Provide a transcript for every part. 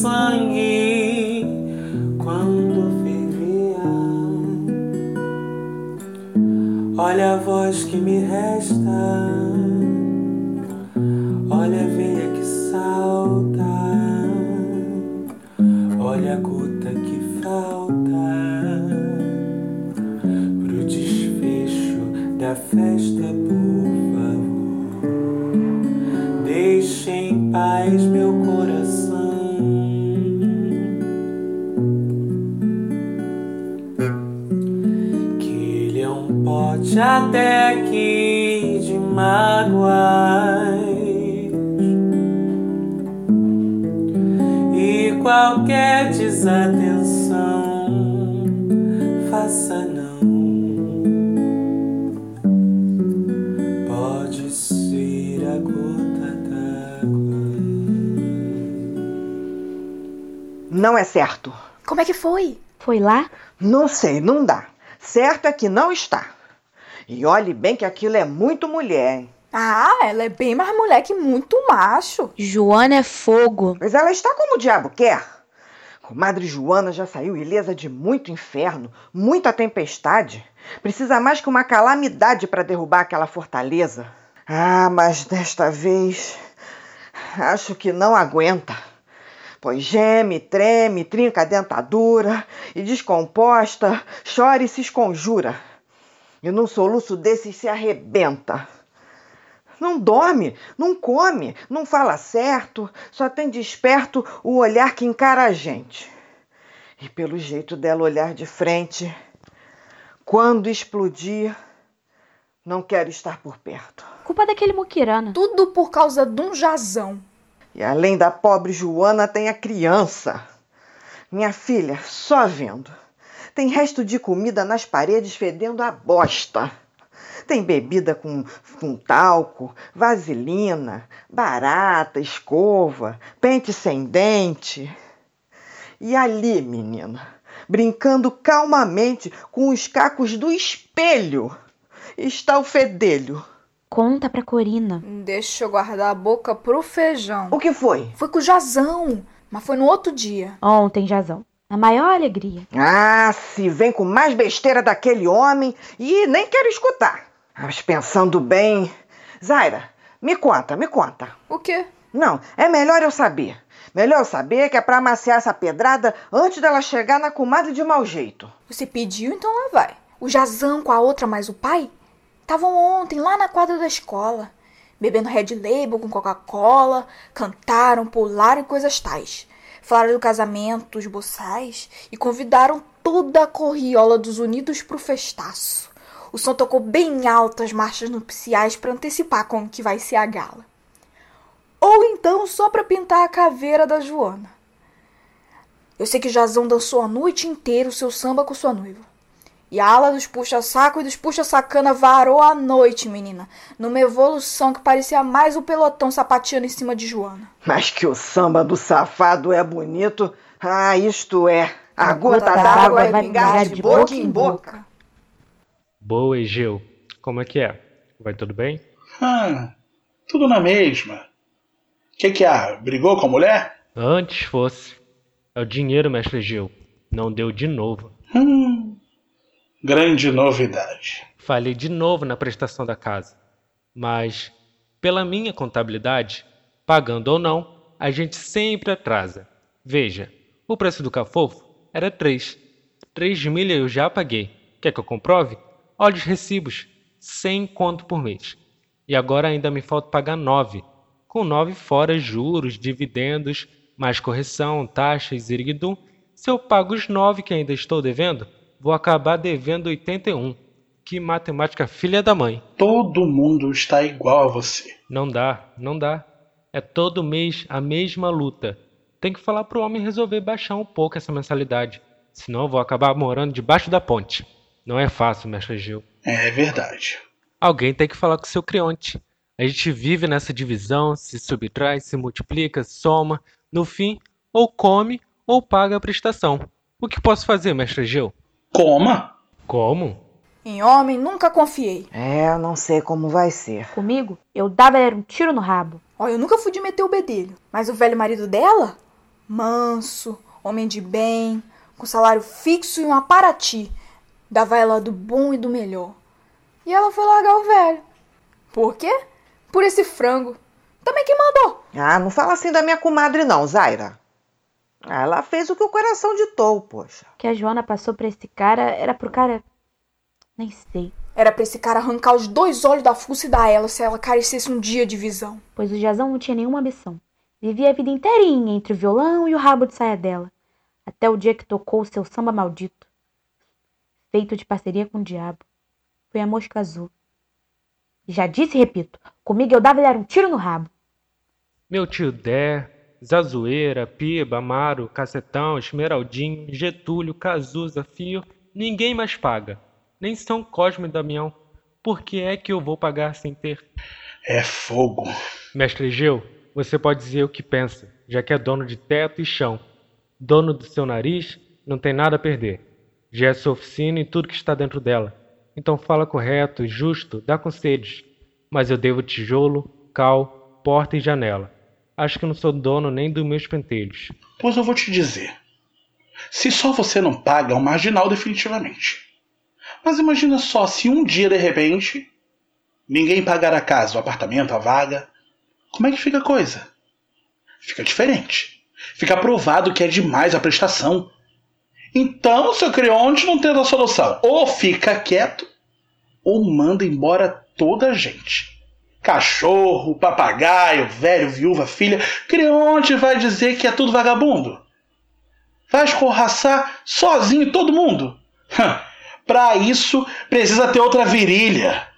sangue quando fervia. Olha a voz que me resta, até aqui de mágoas. E qualquer desatenção, faça não. Pode ser a gota d'água. Não é certo. Como é que foi? Foi lá? Não sei, não dá. Certo é que não está. E olhe bem que aquilo é muito mulher, hein? Ah, ela é bem mais mulher que muito macho. Joana é fogo. Mas ela está como o diabo quer. Comadre Joana já saiu ilesa de muito inferno, muita tempestade. Precisa mais que uma calamidade para derrubar aquela fortaleza. Ah, mas desta vez acho que não aguenta. Pois geme, treme, trinca a dentadura e descomposta, chora e se esconjura. E num soluço desses se arrebenta. Não dorme, não come, não fala certo, só tem desperto o olhar que encara a gente. E pelo jeito dela olhar de frente, quando explodir, não quero estar por perto. Culpa daquele muquirana. Tudo por causa de um jazão. E além da pobre Joana, tem a criança. Minha filha, só vendo. Tem resto de comida nas paredes fedendo a bosta. Tem bebida com, com talco, vaselina, barata, escova, pente sem dente. E ali, menina, brincando calmamente com os cacos do espelho, está o fedelho. Conta pra Corina. Deixa eu guardar a boca pro feijão. O que foi? Foi com o jazão, mas foi no outro dia. Ontem, Jazão. A maior alegria. Ah, se vem com mais besteira daquele homem e nem quero escutar. Mas pensando bem. Zaira, me conta, me conta. O quê? Não, é melhor eu saber. Melhor eu saber que é pra amaciar essa pedrada antes dela chegar na comadre de mau jeito. Você pediu, então lá vai. O jazão com a outra mais o pai estavam ontem lá na quadra da escola, bebendo Red Label com Coca-Cola, cantaram, pularam e coisas tais. Falaram do casamento, dos boçais e convidaram toda a corriola dos Unidos pro festaço. O som tocou bem alto as marchas nupciais para antecipar como que vai ser a gala. Ou então só para pintar a caveira da Joana. Eu sei que Jazão dançou a noite inteira o seu samba com sua noiva. E a ala dos puxa-saco e dos puxa-sacana varou a noite, menina, numa evolução que parecia mais o pelotão sapateando em cima de Joana. Mas que o samba do safado é bonito. Ah, isto é. A, A gota gota d'água d'água vai pingar de boca em boca. Boa, Egeu. Como é que é? Vai tudo bem? Ah, tudo na mesma. Que que há? Brigou com a mulher? Antes fosse. É o dinheiro, mestre Egeu. Não deu de novo. Hum, grande novidade. Falhei de novo na prestação da casa. Mas, pela minha contabilidade, pagando ou não, a gente sempre atrasa. Veja, o preço do cafofo era 3. 3 milha eu já paguei. Quer que eu comprove? Olha os recibos. 100 conto por mês. E agora ainda me falta pagar 9. Com 9 fora juros, dividendos, mais correção, taxas, iriguidum. Se eu pago os 9 que ainda estou devendo, vou acabar devendo 81. Que matemática filha da mãe. Todo mundo está igual a você. Não dá, não dá. É todo mês a mesma luta. Tem que falar pro homem resolver baixar um pouco essa mensalidade. Senão eu vou acabar morando debaixo da ponte. Não é fácil, mestre Gil. É verdade. Alguém tem que falar com o seu criante. A gente vive nessa divisão, se subtrai, se multiplica, soma. No fim, ou come ou paga a prestação. O que posso fazer, mestre Gil? Coma? Como? Em homem nunca confiei. É, eu não sei como vai ser. Comigo, eu dava era um tiro no rabo. Ó, eu nunca fui de meter o bedelho. Mas o velho marido dela? Manso, homem de bem, com salário fixo e um aparati. Dava ela do bom e do melhor. E ela foi largar o velho. Por quê? Por esse frango. Também quem mandou? Ah, não fala assim da minha comadre não, Zaira. Ela fez o que o coração ditou, poxa. Que a Joana passou pra esse cara era pro cara. Nem sei. Era pra esse cara arrancar os dois olhos da fuça e dar ela se ela carecesse um dia de visão. Pois o Jazão não tinha nenhuma ambição. Vivia a vida inteirinha entre o violão e o rabo de saia dela. Até o dia que tocou o seu samba maldito. Feito de parceria com o diabo. Foi a mosca azul. E já disse e repito, comigo eu dava-lhe um tiro no rabo. Meu tio Dé, Zazoeira, Piba, Amaro, Cacetão, Esmeraldinho, Getúlio, Cazuza, Fio, ninguém mais paga. Nem São Cosme e Damião. Por que é que eu vou pagar sem ter? É fogo. Mestre Egeu, você pode dizer o que pensa, já que é dono de teto e chão. Dono do seu nariz, não tem nada a perder. Já é sua oficina e tudo que está dentro dela. Então fala correto, justo, dá conselhos. Mas eu devo tijolo, cal, porta e janela. Acho que não sou dono nem dos meus pentelhos. Pois eu vou te dizer. Se só você não paga, é um marginal definitivamente. Mas imagina só se um dia, de repente, ninguém pagar a casa, o apartamento, a vaga. Como é que fica a coisa? Fica diferente. Fica provado que é demais a prestação. Então, seu Creonte não tem outra solução. Ou fica quieto, ou manda embora toda a gente. Cachorro, papagaio, velho, viúva, filha. Creonte vai dizer que é tudo vagabundo. Vai escorraçar sozinho todo mundo. Para isso, precisa ter outra virilha.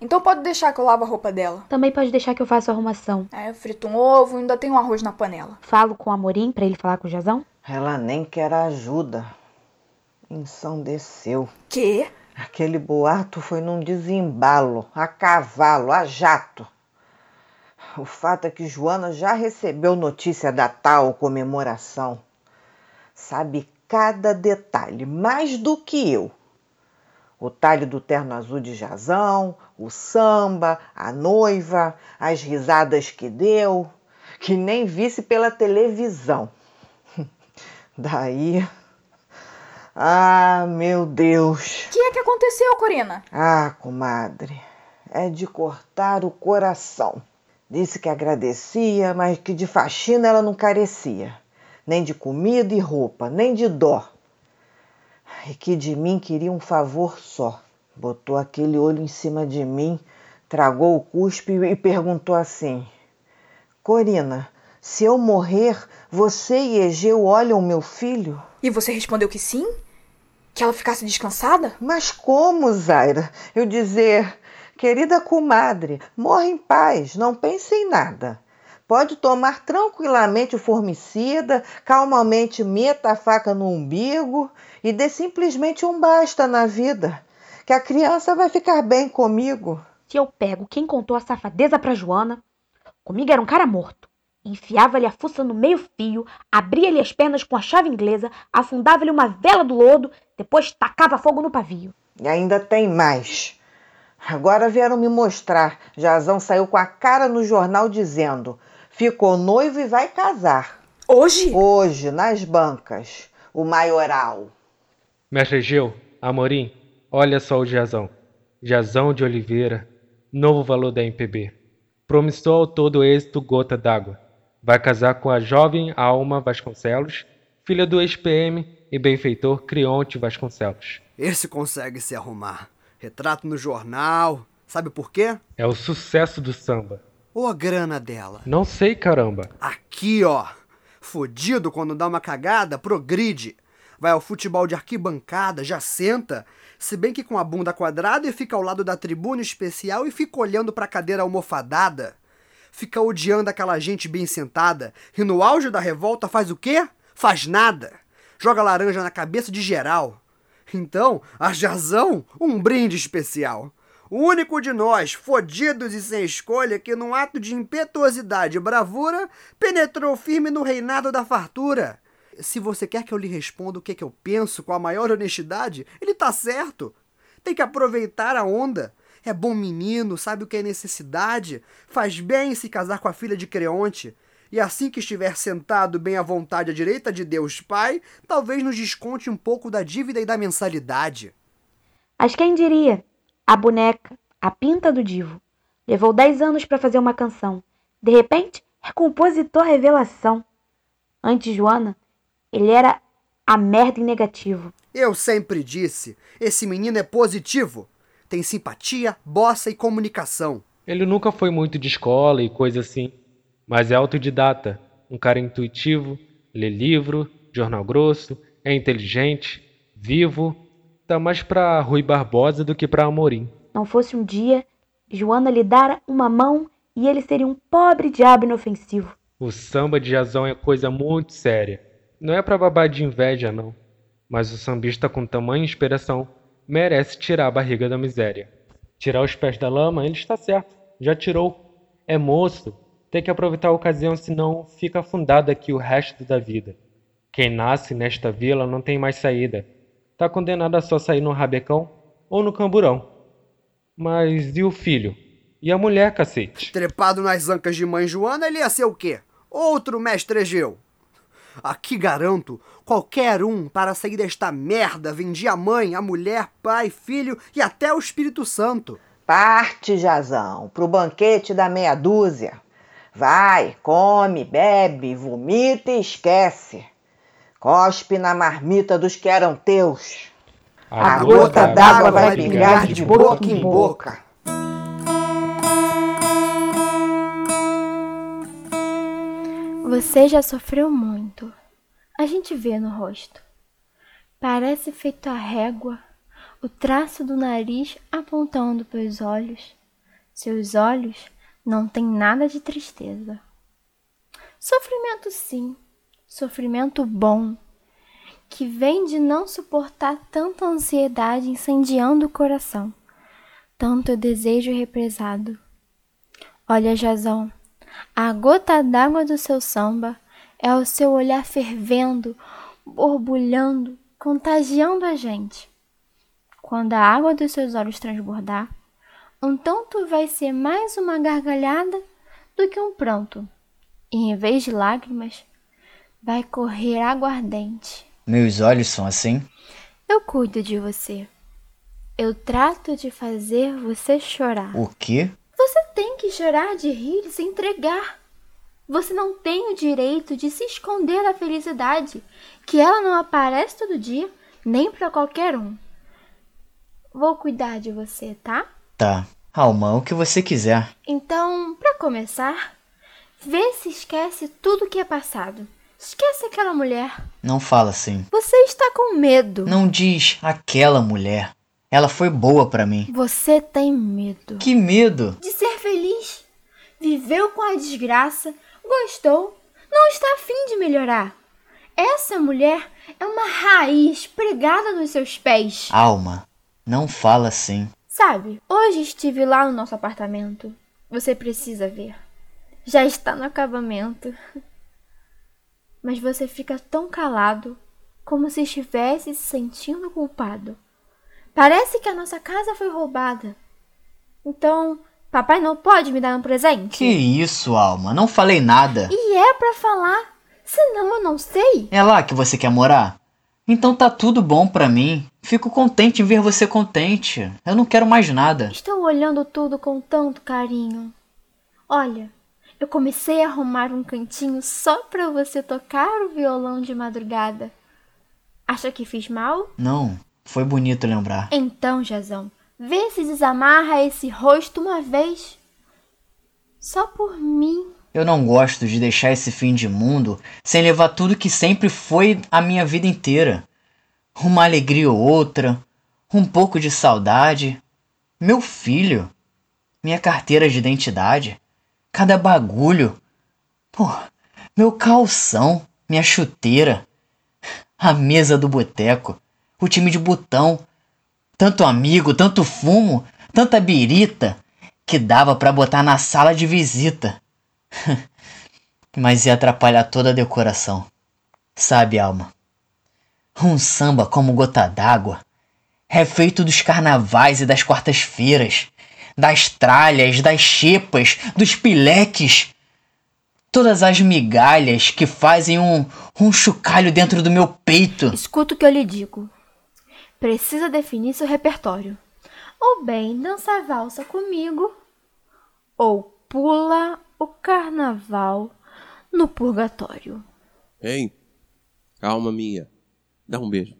Então pode deixar que eu lavo a roupa dela. Também pode deixar que eu faça a arrumação. Aí eu frito um ovo e ainda tem um arroz na panela. Falo com o Amorim pra ele falar com o Jazão. Ela nem quer ajuda. Ensandeceu. Quê? Aquele boato foi num desembalo, a cavalo, a jato. O fato é que Joana já recebeu notícia da tal comemoração. Sabe cada detalhe, mais do que eu. O talho do terno azul de Jazão, o samba, a noiva, as risadas que deu, que nem visse pela televisão. Daí. Ah, meu Deus! O que é que aconteceu, Corina? Ah, comadre, é de cortar o coração. Disse que agradecia, mas que de faxina ela não carecia. Nem de comida e roupa, nem de dó. E que de mim queria um favor só. Botou aquele olho em cima de mim, tragou o cuspe e perguntou assim: Corina, se eu morrer, você e Egeu olham meu filho? E você respondeu que sim? Que ela ficasse descansada? Mas como, Zaira? Eu dizer, querida comadre, morre em paz, não pense em nada. Pode tomar tranquilamente o formicida, calmamente meta a faca no umbigo e dê simplesmente um basta na vida, que a criança vai ficar bem comigo. Se eu pego quem contou a safadeza pra Joana, comigo era um cara morto. Enfiava-lhe a fuça no meio-fio, abria-lhe as pernas com a chave inglesa, afundava-lhe uma vela do lodo, depois tacava fogo no pavio. E ainda tem mais. Agora vieram me mostrar. Jazão saiu com a cara no jornal dizendo: ficou noivo e vai casar. Hoje? Hoje, nas bancas. O maioral. Mestre Egeu, Amorim, olha só o Jazão. Jazão de Oliveira, novo valor da MPB. Promissor ao todo êxito gota d'água. Vai casar com a jovem Alma Vasconcelos, filha do ex-PM e benfeitor Crionte Vasconcelos. Esse consegue se arrumar. Retrato no jornal. Sabe por quê? É o sucesso do samba. Ou a grana dela? Não sei, caramba. Aqui, ó. Fodido quando dá uma cagada, progride. Vai ao futebol de arquibancada, já senta. Se bem que com a bunda quadrada e fica ao lado da tribuna especial e fica olhando pra cadeira almofadada. Fica odiando aquela gente bem sentada. E no auge da revolta faz o quê? Faz nada. Joga laranja na cabeça de geral. Então, a Jazão, um brinde especial. O único de nós, fodidos e sem escolha, que num ato de impetuosidade e bravura, penetrou firme no reinado da fartura. Se você quer que eu lhe responda o que, que eu penso com a maior honestidade, ele tá certo. Tem que aproveitar a onda. É bom menino, sabe o que é necessidade, faz bem se casar com a filha de Creonte. E assim que estiver sentado bem à vontade à direita de Deus Pai, talvez nos desconte um pouco da dívida e da mensalidade. Mas quem diria? A boneca, a pinta do divo. Levou dez anos para fazer uma canção. De repente, é compositor revelação. Antes Joana, ele era a merda em negativo. Eu sempre disse, esse menino é positivo. Tem simpatia, bossa e comunicação. Ele nunca foi muito de escola e coisa assim, mas é autodidata, um cara intuitivo, lê livro, jornal grosso, é inteligente, vivo, tá mais pra Rui Barbosa do que pra Amorim. Não fosse um dia, Joana lhe dara uma mão e ele seria um pobre diabo inofensivo. O samba de jazão é coisa muito séria. Não é pra babar de inveja, não. Mas o sambista com tamanha inspiração merece tirar a barriga da miséria. Tirar os pés da lama, ele está certo. Já tirou. É moço. Tem que aproveitar a ocasião, senão fica afundado aqui o resto da vida. Quem nasce nesta vila não tem mais saída. Tá condenado a só sair no rabecão ou no camburão. Mas e o filho? E a mulher, cacete? Trepado nas ancas de mãe Joana, ele ia ser o quê? Outro mestre Egeu. Aqui garanto, qualquer um para sair desta merda vendia a mãe, a mulher, pai, filho e até o Espírito Santo. Parte, Jazão, pro banquete da meia dúzia. Vai, come, bebe, vomita e esquece. Cospe na marmita dos que eram teus. A, gota d'água vai pingar de boca em boca. Você já sofreu muito. A gente vê no rosto. Parece feito a régua, o traço do nariz apontando para os olhos. Seus olhos não têm nada de tristeza. Sofrimento, sim, sofrimento bom, que vem de não suportar tanta ansiedade incendiando o coração, tanto desejo represado. Olha, Jazão, a gota d'água do seu samba é o seu olhar fervendo, borbulhando, contagiando a gente. Quando a água dos seus olhos transbordar, então tu vai ser mais uma gargalhada do que um pranto. E em vez de lágrimas, vai correr aguardente. Meus olhos são assim? Eu cuido de você. Eu trato de fazer você chorar. O quê? Você tem que chorar de rir e se entregar. Você não tem o direito de se esconder da felicidade, que ela não aparece todo dia, nem para qualquer um. Vou cuidar de você, tá? Tá. Alma, o que você quiser. Então, para começar, vê se esquece tudo que é passado. Esquece aquela mulher. Não fala assim. Você está com medo. Não diz aquela mulher. Ela foi boa para mim. Você tem medo. Que medo? De ser feliz. Viveu com a desgraça, gostou, não está afim de melhorar. Essa mulher é uma raiz pregada nos seus pés. Alma, não fala assim. Sabe, hoje estive lá no nosso apartamento. Você precisa ver. Já está no acabamento. Mas você fica tão calado, como se estivesse se sentindo culpado. Parece que a nossa casa foi roubada. Então, papai não pode me dar um presente? Que isso, Alma? Não falei nada. E é pra falar. Senão eu não sei. É lá que você quer morar? Então tá tudo bom pra mim. Fico contente em ver você contente. Eu não quero mais nada. Estou olhando tudo com tanto carinho. Olha, eu comecei a arrumar um cantinho só pra você tocar o violão de madrugada. Acha que fiz mal? Não, foi bonito lembrar. Então, Jazão, vê se desamarra esse rosto uma vez. Só por mim. Eu não gosto de deixar esse fim de mundo sem levar tudo que sempre foi a minha vida inteira. Uma alegria ou outra, um pouco de saudade. Meu filho, minha carteira de identidade, cada bagulho. Pô, meu calção, minha chuteira, a mesa do boteco, o time de botão, tanto amigo, tanto fumo, tanta birita que dava para botar na sala de visita. Mas ia atrapalhar toda a decoração. Sabe, Alma? Um samba como gota d'água é feito dos carnavais e das quartas-feiras, das tralhas, das chepas, dos pileques. Todas as migalhas que fazem um, um chocalho dentro do meu peito. Escuta o que eu lhe digo. Precisa definir seu repertório. Ou bem dança valsa comigo, ou pula o carnaval no purgatório. Ei, alma minha, dá um beijo.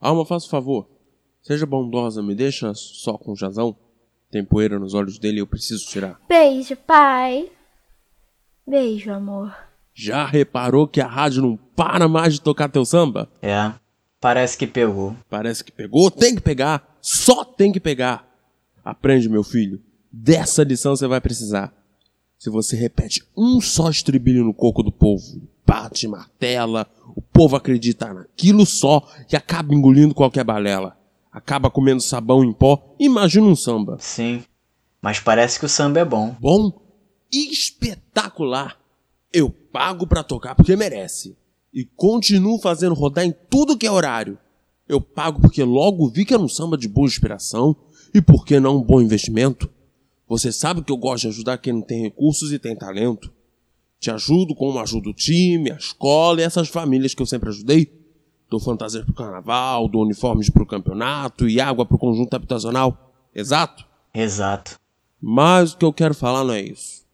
Alma, faça um favor. Seja bondosa, me deixa só com o jazão. Tem poeira nos olhos dele e eu preciso tirar. Beijo, pai. Beijo, amor. Já reparou que a rádio não para mais de tocar teu samba? É, parece que pegou. Parece que pegou, tem que pegar. Só tem que pegar. Aprende, meu filho. Dessa lição você vai precisar. Se você repete um só estribilho no coco do povo, bate, martela, o povo acredita naquilo só e acaba engolindo qualquer balela. Acaba comendo sabão em pó. Imagina um samba. Sim, mas parece que o samba é bom. Bom? Espetacular! Eu pago pra tocar porque merece. E continuo fazendo rodar em tudo que é horário. Eu pago porque logo vi que era um samba de boa inspiração e porque não um bom investimento. Você sabe que eu gosto de ajudar quem não tem recursos e tem talento. Te ajudo como ajudo o time, a escola e essas famílias que eu sempre ajudei. Dou fantasias pro carnaval, dou uniformes pro campeonato e água pro conjunto habitacional. Exato? Exato. Mas o que eu quero falar não é isso.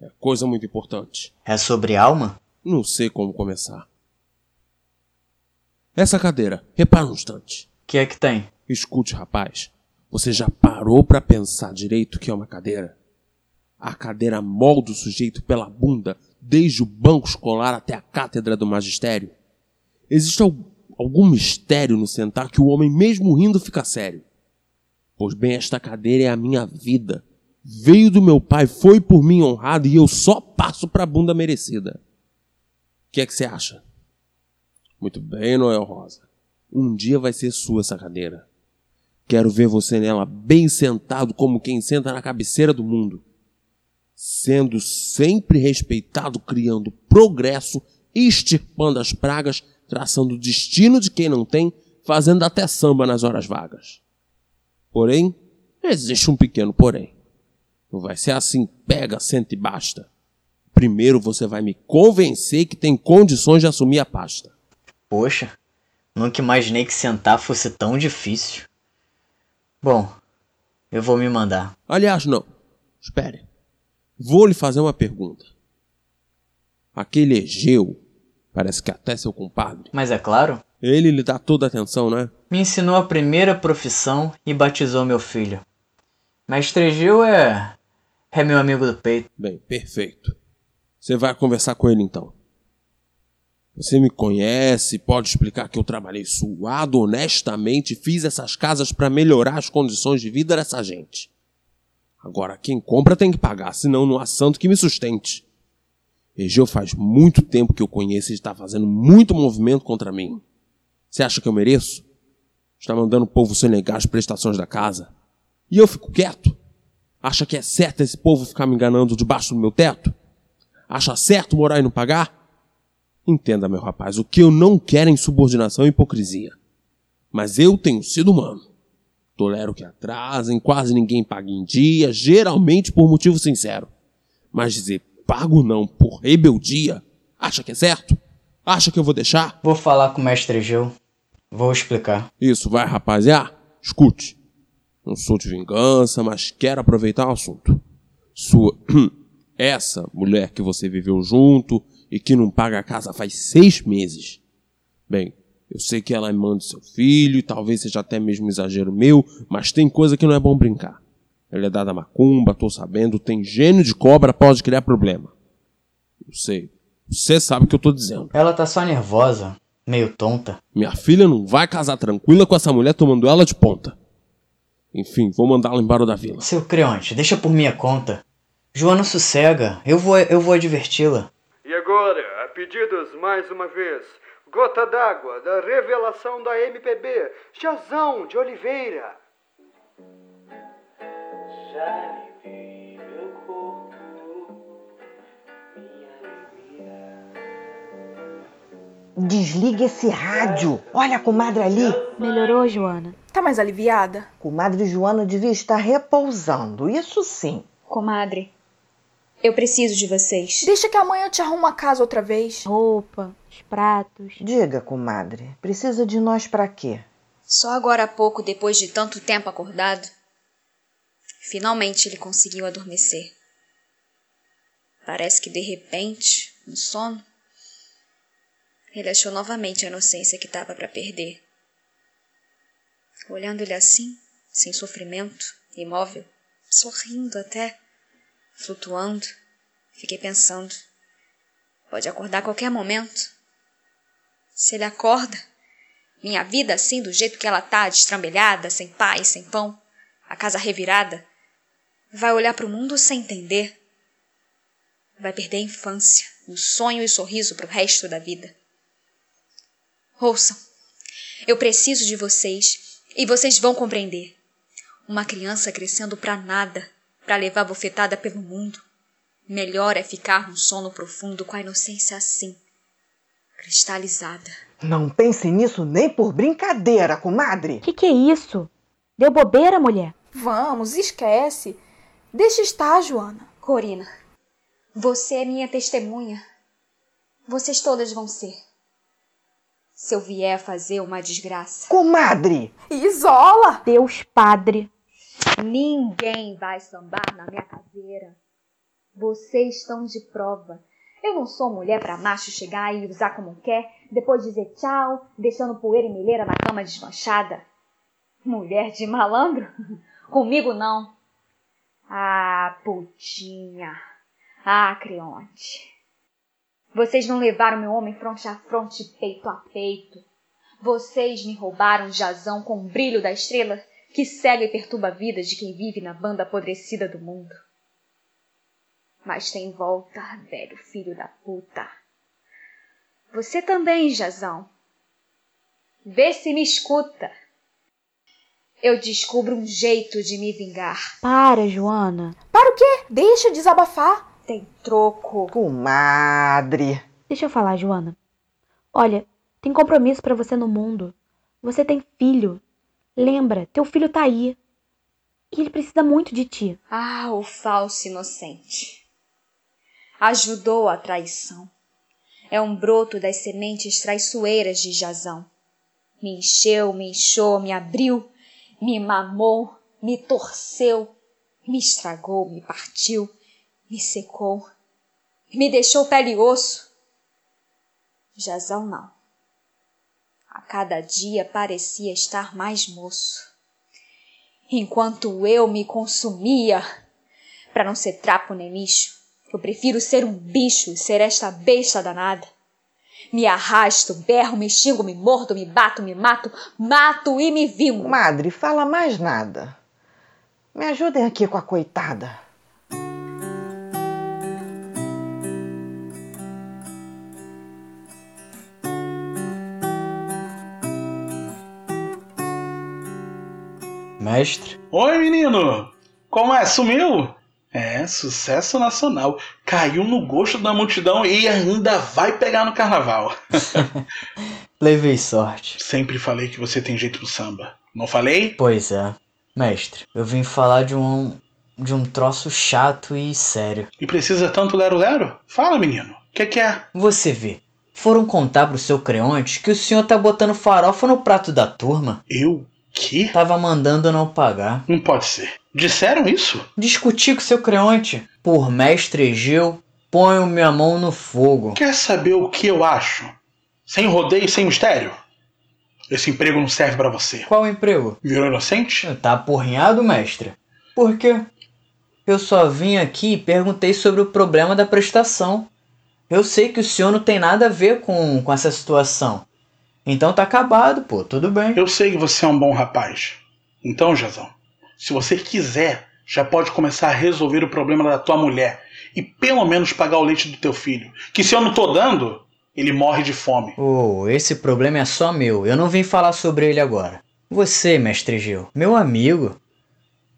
É coisa muito importante. É sobre alma? Não sei como começar. Essa cadeira, repara um instante. O que é que tem? Escute, rapaz. Você já parou para pensar direito o que é uma cadeira? A cadeira molda o sujeito pela bunda, desde o banco escolar até a cátedra do magistério. Existe algum mistério no sentar que o homem, mesmo rindo, fica sério. Pois bem, esta cadeira é a minha vida. Veio do meu pai, foi por mim honrado e eu só passo para a bunda merecida. O que é que você acha? Muito bem, Noel Rosa. Um dia vai ser sua essa cadeira. Quero ver você nela bem sentado como quem senta na cabeceira do mundo. Sendo sempre respeitado, criando progresso, extirpando as pragas, traçando o destino de quem não tem, fazendo até samba nas horas vagas. Porém, existe um pequeno porém. Não vai ser assim, pega, senta e basta. Primeiro você vai me convencer que tem condições de assumir a pasta. Poxa, nunca imaginei que sentar fosse tão difícil. Bom, eu vou me mandar. Aliás, não. Espere. Vou lhe fazer uma pergunta. Aquele Egeu, parece que até seu compadre. Mas é claro. Ele lhe dá toda a atenção, né? Me ensinou a primeira profissão e batizou meu filho. Mestre Egeu é. é meu amigo do peito. Bem, perfeito. Você vai conversar com ele então. Você me conhece, pode explicar que eu trabalhei suado, honestamente, fiz essas casas para melhorar as condições de vida dessa gente. Agora, quem compra tem que pagar, senão não há santo que me sustente. Egeu faz muito tempo que eu conheço e está fazendo muito movimento contra mim. Você acha que eu mereço? Está mandando o povo sonegar as prestações da casa. E eu fico quieto? Acha que é certo esse povo ficar me enganando debaixo do meu teto? Acha certo morar e não pagar? Entenda, meu rapaz, o que eu não quero é insubordinação e hipocrisia. Mas eu tenho sido humano. Tolero que atrasem, quase ninguém paga em dia, geralmente por motivo sincero. Mas dizer pago não por rebeldia, acha que é certo? Acha que eu vou deixar? Vou falar com o mestre Gil. Vou explicar. Isso, vai, rapaz. Ah, escute. Não sou de vingança, mas quero aproveitar o assunto. Sua. Essa mulher que você viveu junto, e que não paga a casa faz seis meses. Bem, eu sei que ela é mãe do seu filho, e talvez seja até mesmo exagero meu, mas tem coisa que não é bom brincar. Ela é dada macumba, tô sabendo, tem gênio de cobra, pode criar problema. Eu sei. Você sabe o que eu tô dizendo. Ela tá só nervosa, meio tonta. Minha filha não vai casar tranquila com essa mulher tomando ela de ponta. Enfim, vou mandá-la embora da vila. Seu Creonte, deixa por minha conta. Joana sossega, eu vou, eu vou adverti-la. E agora, a pedidos mais uma vez, Gota d'Água, da revelação da MPB, Jazão de Oliveira. Já meu corpo, minha alegria. Desliga esse rádio. Olha a comadre ali. Melhorou, Joana? Tá mais aliviada? Comadre Joana devia estar repousando, isso sim. Comadre, Eu preciso de vocês. Deixa que amanhã eu te arrumo a casa outra vez. Roupa, os pratos. Diga, comadre, precisa de nós para quê? Só agora há pouco, depois de tanto tempo acordado, finalmente ele conseguiu adormecer. Parece que de repente, no sono, ele achou novamente a inocência que estava para perder. Olhando ele assim, sem sofrimento, imóvel, sorrindo até, flutuando, fiquei pensando: pode acordar a qualquer momento. Se ele acorda, minha vida assim, do jeito que ela tá, destrambelhada, sem pai, sem pão, a casa revirada, vai olhar para o mundo sem entender. Vai perder a infância, o sonho e o sorriso para o resto da vida. Ouçam, eu preciso de vocês e vocês vão compreender. Uma criança crescendo para nada, para levar bofetada pelo mundo. Melhor é ficar num sono profundo com a inocência assim, cristalizada. Não pense nisso nem por brincadeira, comadre. Que que é isso? Deu bobeira, mulher? Vamos, esquece. Deixa estar, Joana. Corina, você é minha testemunha. Vocês todas vão ser. Se eu vier fazer uma desgraça. Comadre! Isola! Deus Padre. Ninguém vai sambar na minha caseira. Vocês estão de prova. Eu não sou mulher para macho chegar e usar como quer, depois dizer tchau, deixando poeira e milheira na cama desmanchada. Mulher de malandro? Comigo não. Ah, putinha. Ah, Creonte. Vocês não levaram meu homem fronte a fronte, peito a peito. Vocês me roubaram jazão com o brilho da estrela que cega e perturba a vida de quem vive na banda apodrecida do mundo. Mas tem volta, velho filho da puta. Você também, Jazão. Vê se me escuta. Eu descubro um jeito de me vingar. Para, Joana. Para o quê? Deixa desabafar. Tem troco. Comadre. Deixa eu falar, Joana. Olha, tem compromisso para você no mundo. Você tem filho. Lembra, teu filho tá aí. E ele precisa muito de ti. Ah, o falso inocente. Ajudou a traição. É um broto das sementes traiçoeiras de Jazão. Me encheu, me inchou, me abriu, me mamou, me torceu, me estragou, me partiu, me secou, me deixou pele e osso. Jazão não. A cada dia parecia estar mais moço. Enquanto eu me consumia, para não ser trapo nem lixo, eu prefiro ser um bicho e ser esta besta danada. Me arrasto, berro, me xingo, me mordo, me bato, me mato, mato e me vingo. Madre, fala mais nada. Me ajudem aqui com a coitada. Mestre? Oi, menino! Como é? Sumiu? É, sucesso nacional. Caiu no gosto da multidão e ainda vai pegar no carnaval. Levei sorte. Sempre falei que você tem jeito no samba. Não falei? Pois é. Mestre, eu vim falar de um. de um troço chato e sério. E precisa tanto lero-lero? Fala, menino. O que, que é? Você vê. Foram contar pro seu Creonte que o senhor tá botando farofa no prato da turma. Eu? Que? Tava mandando não pagar. Não pode ser. Disseram isso? Discuti com seu Creonte. Por mestre Egeu, ponho minha mão no fogo. Quer saber o que eu acho? Sem rodeio e sem mistério? Esse emprego não serve para você. Qual emprego? Virou inocente? Tá apurrinhado, mestre? Por quê? Eu só vim aqui e perguntei sobre o problema da prestação. Eu sei que o senhor não tem nada a ver com, com essa situação. Então tá acabado, pô, tudo bem. Eu sei que você é um bom rapaz. Então, Jazão, se você quiser, já pode começar a resolver o problema da tua mulher e pelo menos pagar o leite do teu filho. Que se eu não tô dando, ele morre de fome. Oh, esse problema é só meu. Eu não vim falar sobre ele agora. Você, mestre Gil, meu amigo.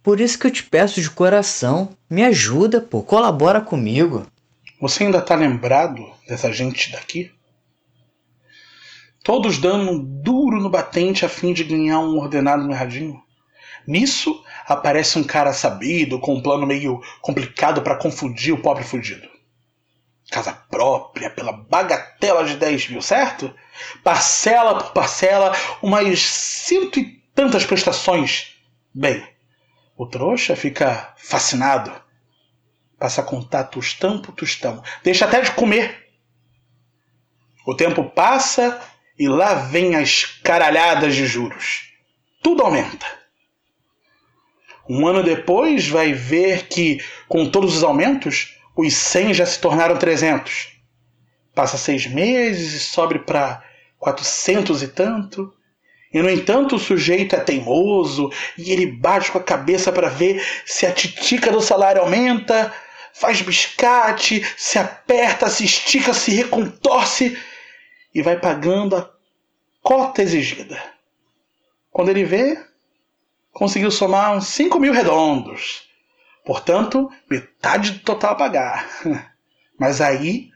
Por isso que eu te peço de coração, me ajuda, pô, colabora comigo. Você ainda tá lembrado dessa gente daqui? Todos dando duro no batente a fim de ganhar um ordenado no radinho? Nisso, aparece um cara sabido com um plano meio complicado para confundir o pobre fudido. Casa própria pela bagatela de 10 mil, certo? Parcela por parcela, umas cento e tantas prestações. Bem, o trouxa fica fascinado. Passa a contar tostão por tostão. Deixa até de comer. O tempo passa e lá vem as caralhadas de juros. Tudo aumenta. Um ano depois vai ver que, com todos os aumentos, os 100 já se tornaram 300. Passa seis meses e sobe para 400 e tanto. E no entanto o sujeito é teimoso e ele bate com a cabeça para ver se a titica do salário aumenta, faz biscate, se aperta, se estica, se recontorce e vai pagando a cota exigida. Quando ele vê, conseguiu somar uns 5 mil redondos. Portanto, metade do total a pagar. Mas aí,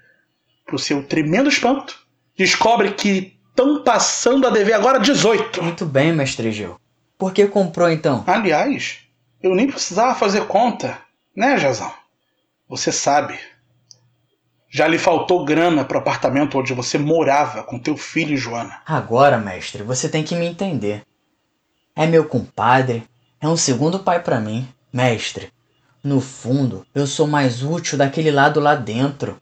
pro seu tremendo espanto, descobre que estão passando a dever agora 18. Muito bem, mestre Gil. Por que comprou então? Aliás, eu nem precisava fazer conta, né, Jazão? Você sabe. Já lhe faltou grana pro apartamento onde você morava com teu filho, Joana. Agora, mestre, você tem que me entender. É meu compadre, é um segundo pai para mim. Mestre, no fundo, eu sou mais útil daquele lado lá dentro.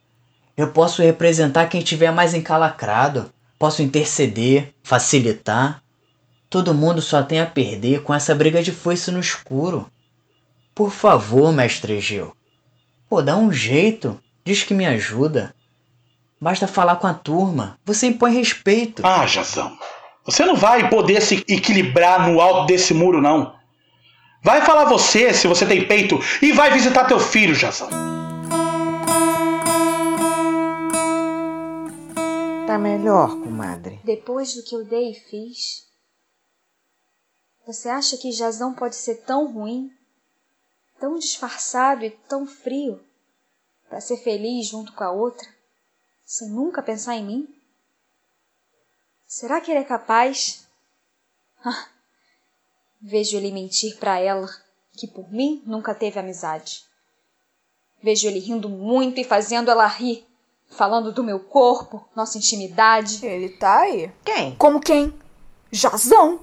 Eu posso representar quem tiver mais encalacrado, posso interceder, facilitar. Todo mundo só tem a perder com essa briga de foice no escuro. Por favor, mestre Gil. Pô, dá um jeito. Diz que me ajuda. Basta falar com a turma. Você impõe respeito. Ah, Jazão. Você não vai poder se equilibrar no alto desse muro, não. Vai falar você, se você tem peito, e vai visitar teu filho, Jazão. Tá melhor, comadre. Depois do que eu dei e fiz, você acha que Jazão pode ser tão ruim, tão disfarçado e tão frio? Para ser feliz junto com a outra, sem nunca pensar em mim? Será que ele é capaz? Ah, vejo ele mentir para ela, que por mim nunca teve amizade. Vejo ele rindo muito e fazendo ela rir, falando do meu corpo, nossa intimidade. Ele tá aí. Quem? Como quem? Jazão.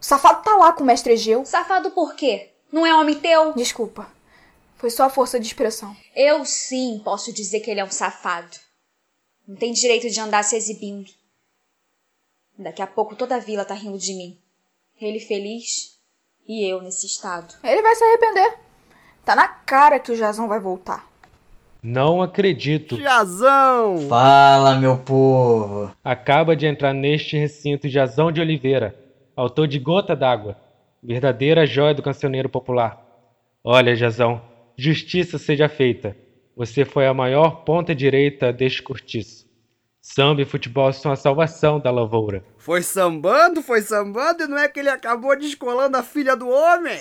O safado tá lá com o mestre Egeu. Safado por quê? Não é homem teu? Desculpa. Foi só a força de expressão. Eu sim posso dizer que ele é um safado. Não tem direito de andar se exibindo. Daqui a pouco toda a vila tá rindo de mim. Ele feliz e eu nesse estado. Ele vai se arrepender. Tá na cara que o Jazão vai voltar. Não acredito. Jazão! Fala, meu povo. Acaba de entrar neste recinto Jazão de Oliveira, autor de Gota d'Água, verdadeira joia do cancioneiro popular. Olha, Jazão, Justiça seja feita. Você foi a maior ponta direita deste cortiço. Samba e futebol são a salvação da lavoura. Foi sambando, foi sambando e não é que ele acabou descolando a filha do homem?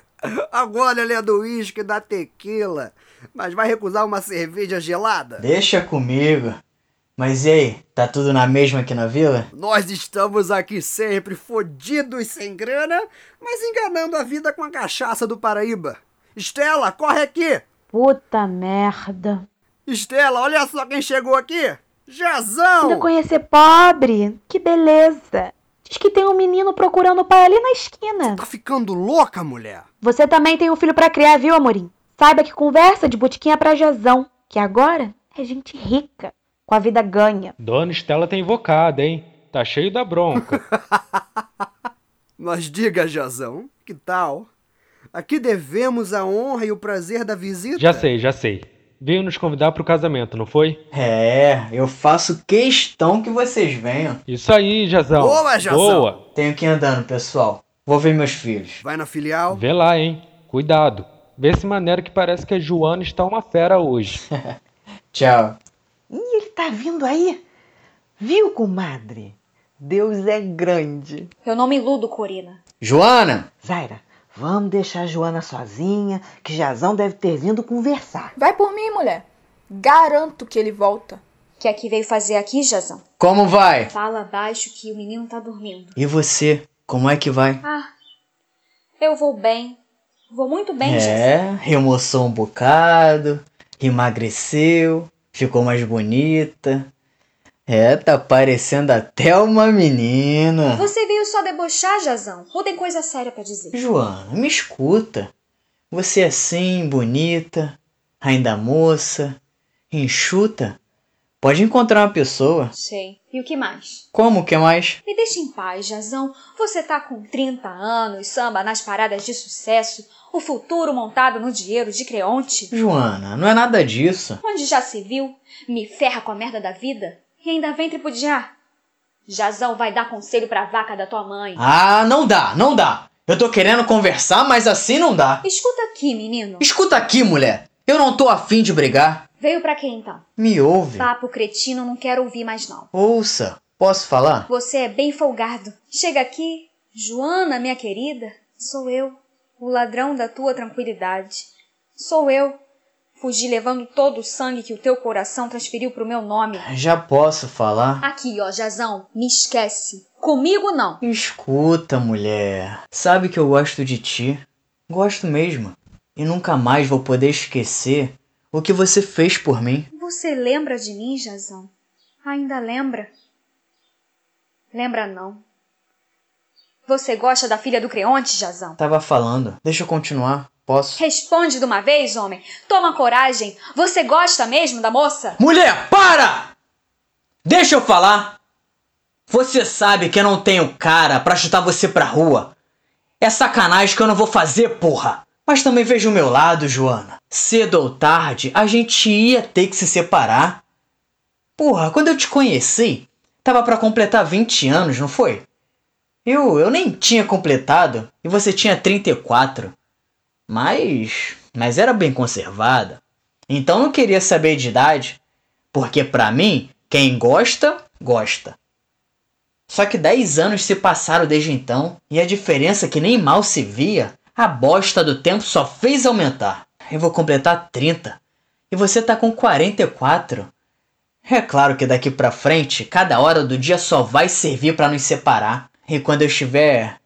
Agora ele é do uísque da tequila. Mas vai recusar uma cerveja gelada? Deixa comigo. Mas e aí, tá tudo na mesma aqui na vila? Nós estamos aqui sempre fodidos sem grana, mas enganando a vida com a cachaça do Paraíba. Estela, corre aqui! Puta merda. Estela, olha só quem chegou aqui! Jazão! Ainda conhecer pobre? Que beleza! Diz que tem um menino procurando o pai ali na esquina. Tá ficando louca, mulher? Você também tem um filho para criar, viu, amorim? Saiba que conversa de botiquinha pra Jazão, que agora é gente rica, com a vida ganha. Dona Estela tem invocada, hein? Tá cheio da bronca. Mas diga, Jazão, que tal? Aqui devemos a honra e o prazer da visita. Já sei, já sei. Veio nos convidar para o casamento, não foi? É, eu faço questão que vocês venham. Isso aí, Jazão. Boa, Jazão. Boa. Tenho que ir andando, pessoal. Vou ver meus filhos. Vai na filial? Vê lá, hein? Cuidado. Vê esse maneira que parece que a Joana está uma fera hoje. Tchau. Ih, ele tá vindo aí. Viu, comadre? Deus é grande. Eu não me iludo, Corina. Joana! Zaira, Vamos deixar a Joana sozinha, que Jazão deve ter vindo conversar. Vai por mim, mulher. Garanto que ele volta. O que é que veio fazer aqui, Jazão? Como vai? Fala baixo que o menino tá dormindo. E você? Como é que vai? Ah, Eu vou bem. Vou muito bem, Jazão. É, remoçou um bocado, emagreceu, ficou mais bonita. É, tá parecendo até uma menina. Você veio só debochar, Jazão? Ou tem coisa séria pra dizer? Joana, me escuta. Você é assim, bonita, ainda moça, enxuta. Pode encontrar uma pessoa. Sei. E o que mais? Como que mais? Me deixa em paz, Jazão. Você tá com 30 anos, samba nas paradas de sucesso, o futuro montado no dinheiro de Creonte. Joana, não é nada disso. Onde já se viu? Me ferra com a merda da vida e ainda vem tripudiar. Jazão vai dar conselho pra vaca da tua mãe. Ah, não dá, não dá. Eu tô querendo conversar, mas assim não dá. Escuta aqui, menino. Escuta aqui, mulher. Eu não tô afim de brigar. Veio pra quê então? Me ouve. Papo cretino, não quero ouvir mais não. Ouça. Posso falar? Você é bem folgado. Chega aqui, Joana, minha querida, sou eu, o ladrão da tua tranquilidade. Sou eu. Fugi levando todo o sangue que o teu coração transferiu pro meu nome. Já posso falar? Aqui, ó, Jazão, me esquece. Comigo não. Escuta, mulher. Sabe que eu gosto de ti. Gosto mesmo. E nunca mais vou poder esquecer o que você fez por mim. Você lembra de mim, Jazão? Ainda lembra? Lembra não. Você gosta da filha do Creonte, Jazão? Tava falando. Deixa eu continuar. Posso? Responde de uma vez, homem. Toma coragem. Você gosta mesmo da moça? Mulher, para! Deixa eu falar. Você sabe que eu não tenho cara pra chutar você pra rua. É sacanagem que eu não vou fazer, porra. Mas também veja o meu lado, Joana. Cedo ou tarde, a gente ia ter que se separar. Porra, quando eu te conheci, tava para completar 20 anos, não foi? Eu, eu nem tinha completado e você tinha 34. Mas, mas era bem conservada. Então não queria saber de idade, porque para mim, quem gosta, gosta. Só que 10 anos se passaram desde então, e a diferença que nem mal se via, a bosta do tempo só fez aumentar. Eu vou completar 30, e você tá com 44. É claro que daqui pra frente, cada hora do dia só vai servir para nos separar. E quando eu estiver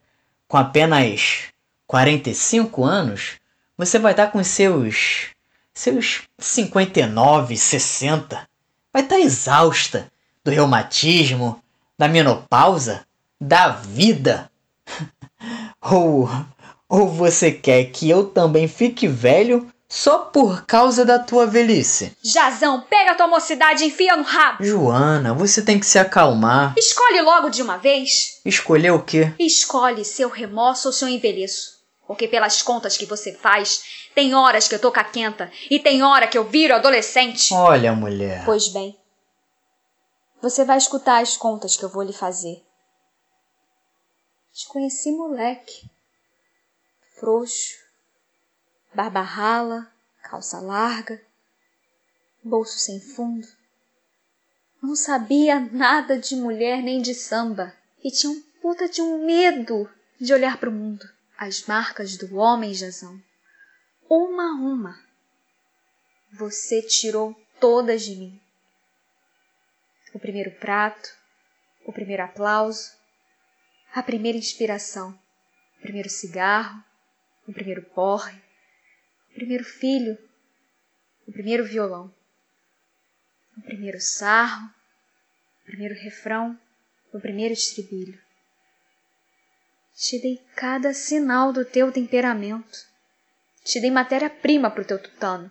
com apenas 45 anos, você vai estar com seus seus 59, 60. Vai estar exausta do reumatismo, da menopausa, da vida. ou ou você quer que eu também fique velho só por causa da tua velhice? Jazão, pega a tua mocidade e enfia no rabo. Joana, você tem que se acalmar. Escolhe logo de uma vez. Escolher o quê? Escolhe seu remorso ou seu envelheço. Porque pelas contas que você faz, tem horas que eu tô caquenta e tem hora que eu viro adolescente. Olha, mulher. Pois bem, você vai escutar as contas que eu vou lhe fazer. Te conheci moleque, frouxo, barba rala, calça larga, bolso sem fundo. Não sabia nada de mulher nem de samba e tinha um puta de um medo de olhar para o mundo. As marcas do homem, Jazão, uma a uma. Você tirou todas de mim. O primeiro prato, o primeiro aplauso, a primeira inspiração, o primeiro cigarro, o primeiro porre, o primeiro filho, o primeiro violão, o primeiro sarro, o primeiro refrão, o primeiro estribilho. Te dei cada sinal do teu temperamento. Te dei matéria-prima para o teu tutano.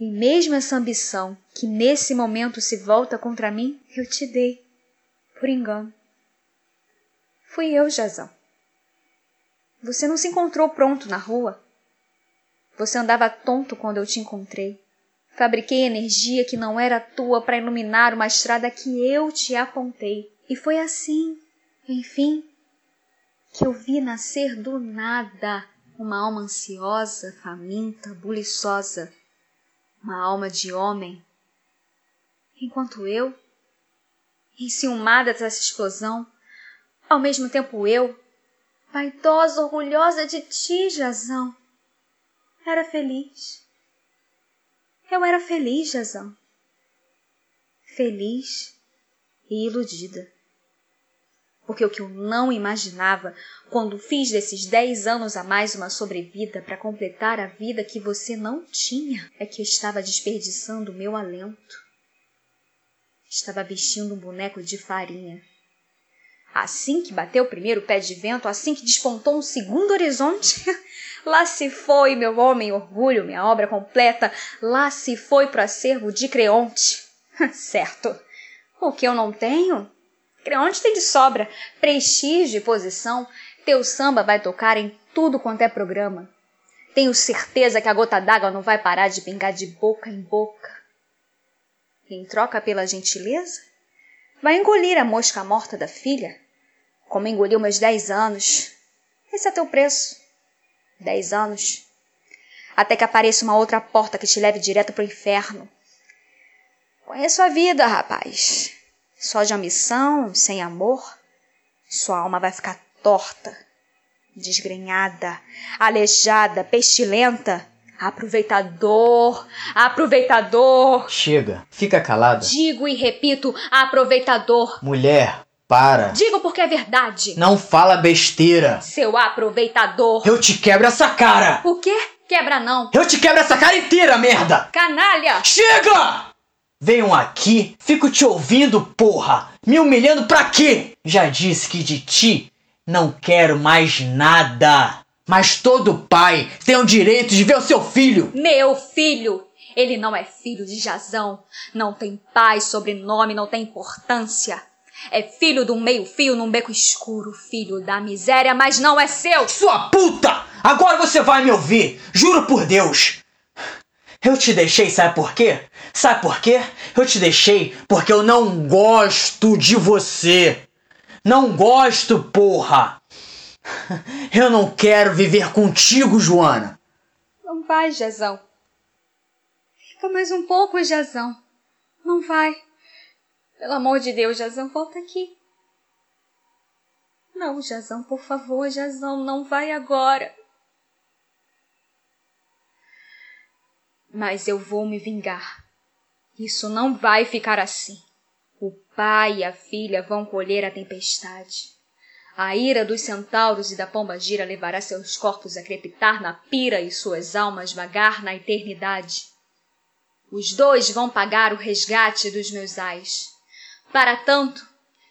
E mesmo essa ambição que nesse momento se volta contra mim, eu te dei, por engano. Fui eu, Jazão. Você não se encontrou pronto na rua. Você andava tonto quando eu te encontrei. Fabriquei energia que não era tua para iluminar uma estrada que eu te apontei. E foi assim, enfim, que eu vi nascer do nada uma alma ansiosa, faminta, buliçosa, uma alma de homem. Enquanto eu, enciumada dessa explosão, ao mesmo tempo eu, vaidosa, orgulhosa de ti, Jazão, era feliz. Eu era feliz, Jazão. Feliz e iludida. Porque o que eu não imaginava quando fiz desses dez anos a mais uma sobrevida para completar a vida que você não tinha é que eu estava desperdiçando o meu alento. Estava vestindo um boneco de farinha. Assim que bateu o primeiro pé de vento, assim que despontou um segundo horizonte, lá se foi meu homem orgulho, minha obra completa, lá se foi pro acervo de Creonte. certo. O que eu não tenho? Creonte tem de sobra, prestígio e posição. Teu samba vai tocar em tudo quanto é programa. Tenho certeza que a gota d'água não vai parar de pingar de boca em boca. Em troca pela gentileza, vai engolir a mosca morta da filha, como engoliu meus dez anos. Esse é teu preço. Dez anos. Até que apareça uma outra porta que te leve direto pro inferno. Conheço a vida, rapaz. Só de ambição, sem amor, sua alma vai ficar torta, desgrenhada, aleijada, pestilenta. Aproveitador, aproveitador. Chega, fica calada. Digo e repito, aproveitador. Mulher, para. Digo porque é verdade. Não fala besteira. Seu aproveitador. Eu te quebro essa cara. O quê? Quebra não. Eu te quebro essa cara inteira, merda. Canalha. Chega! Venham aqui, fico te ouvindo, porra! Me humilhando pra quê? Já disse que de ti não quero mais nada. Mas todo pai tem o direito de ver o seu filho. Meu filho! Ele não é filho de Jazão. Não tem pai, sobrenome, não tem importância. É filho de um meio-fio num beco escuro, filho da miséria, mas não é seu! Sua puta! Agora você vai me ouvir! Juro por Deus! Eu te deixei, sabe por quê? Sabe por quê? Eu te deixei porque eu não gosto de você. Não gosto, porra. Eu não quero viver contigo, Joana. Não vai, Jazão. Fica mais um pouco, Jazão. Não vai. Pelo amor de Deus, Jazão, volta aqui. Não, Jazão, por favor, Jazão, não vai agora. Mas eu vou me vingar. Isso não vai ficar assim. O pai e a filha vão colher a tempestade. A ira dos centauros e da pomba gira levará seus corpos a crepitar na pira e suas almas vagar na eternidade. Os dois vão pagar o resgate dos meus ais. Para tanto,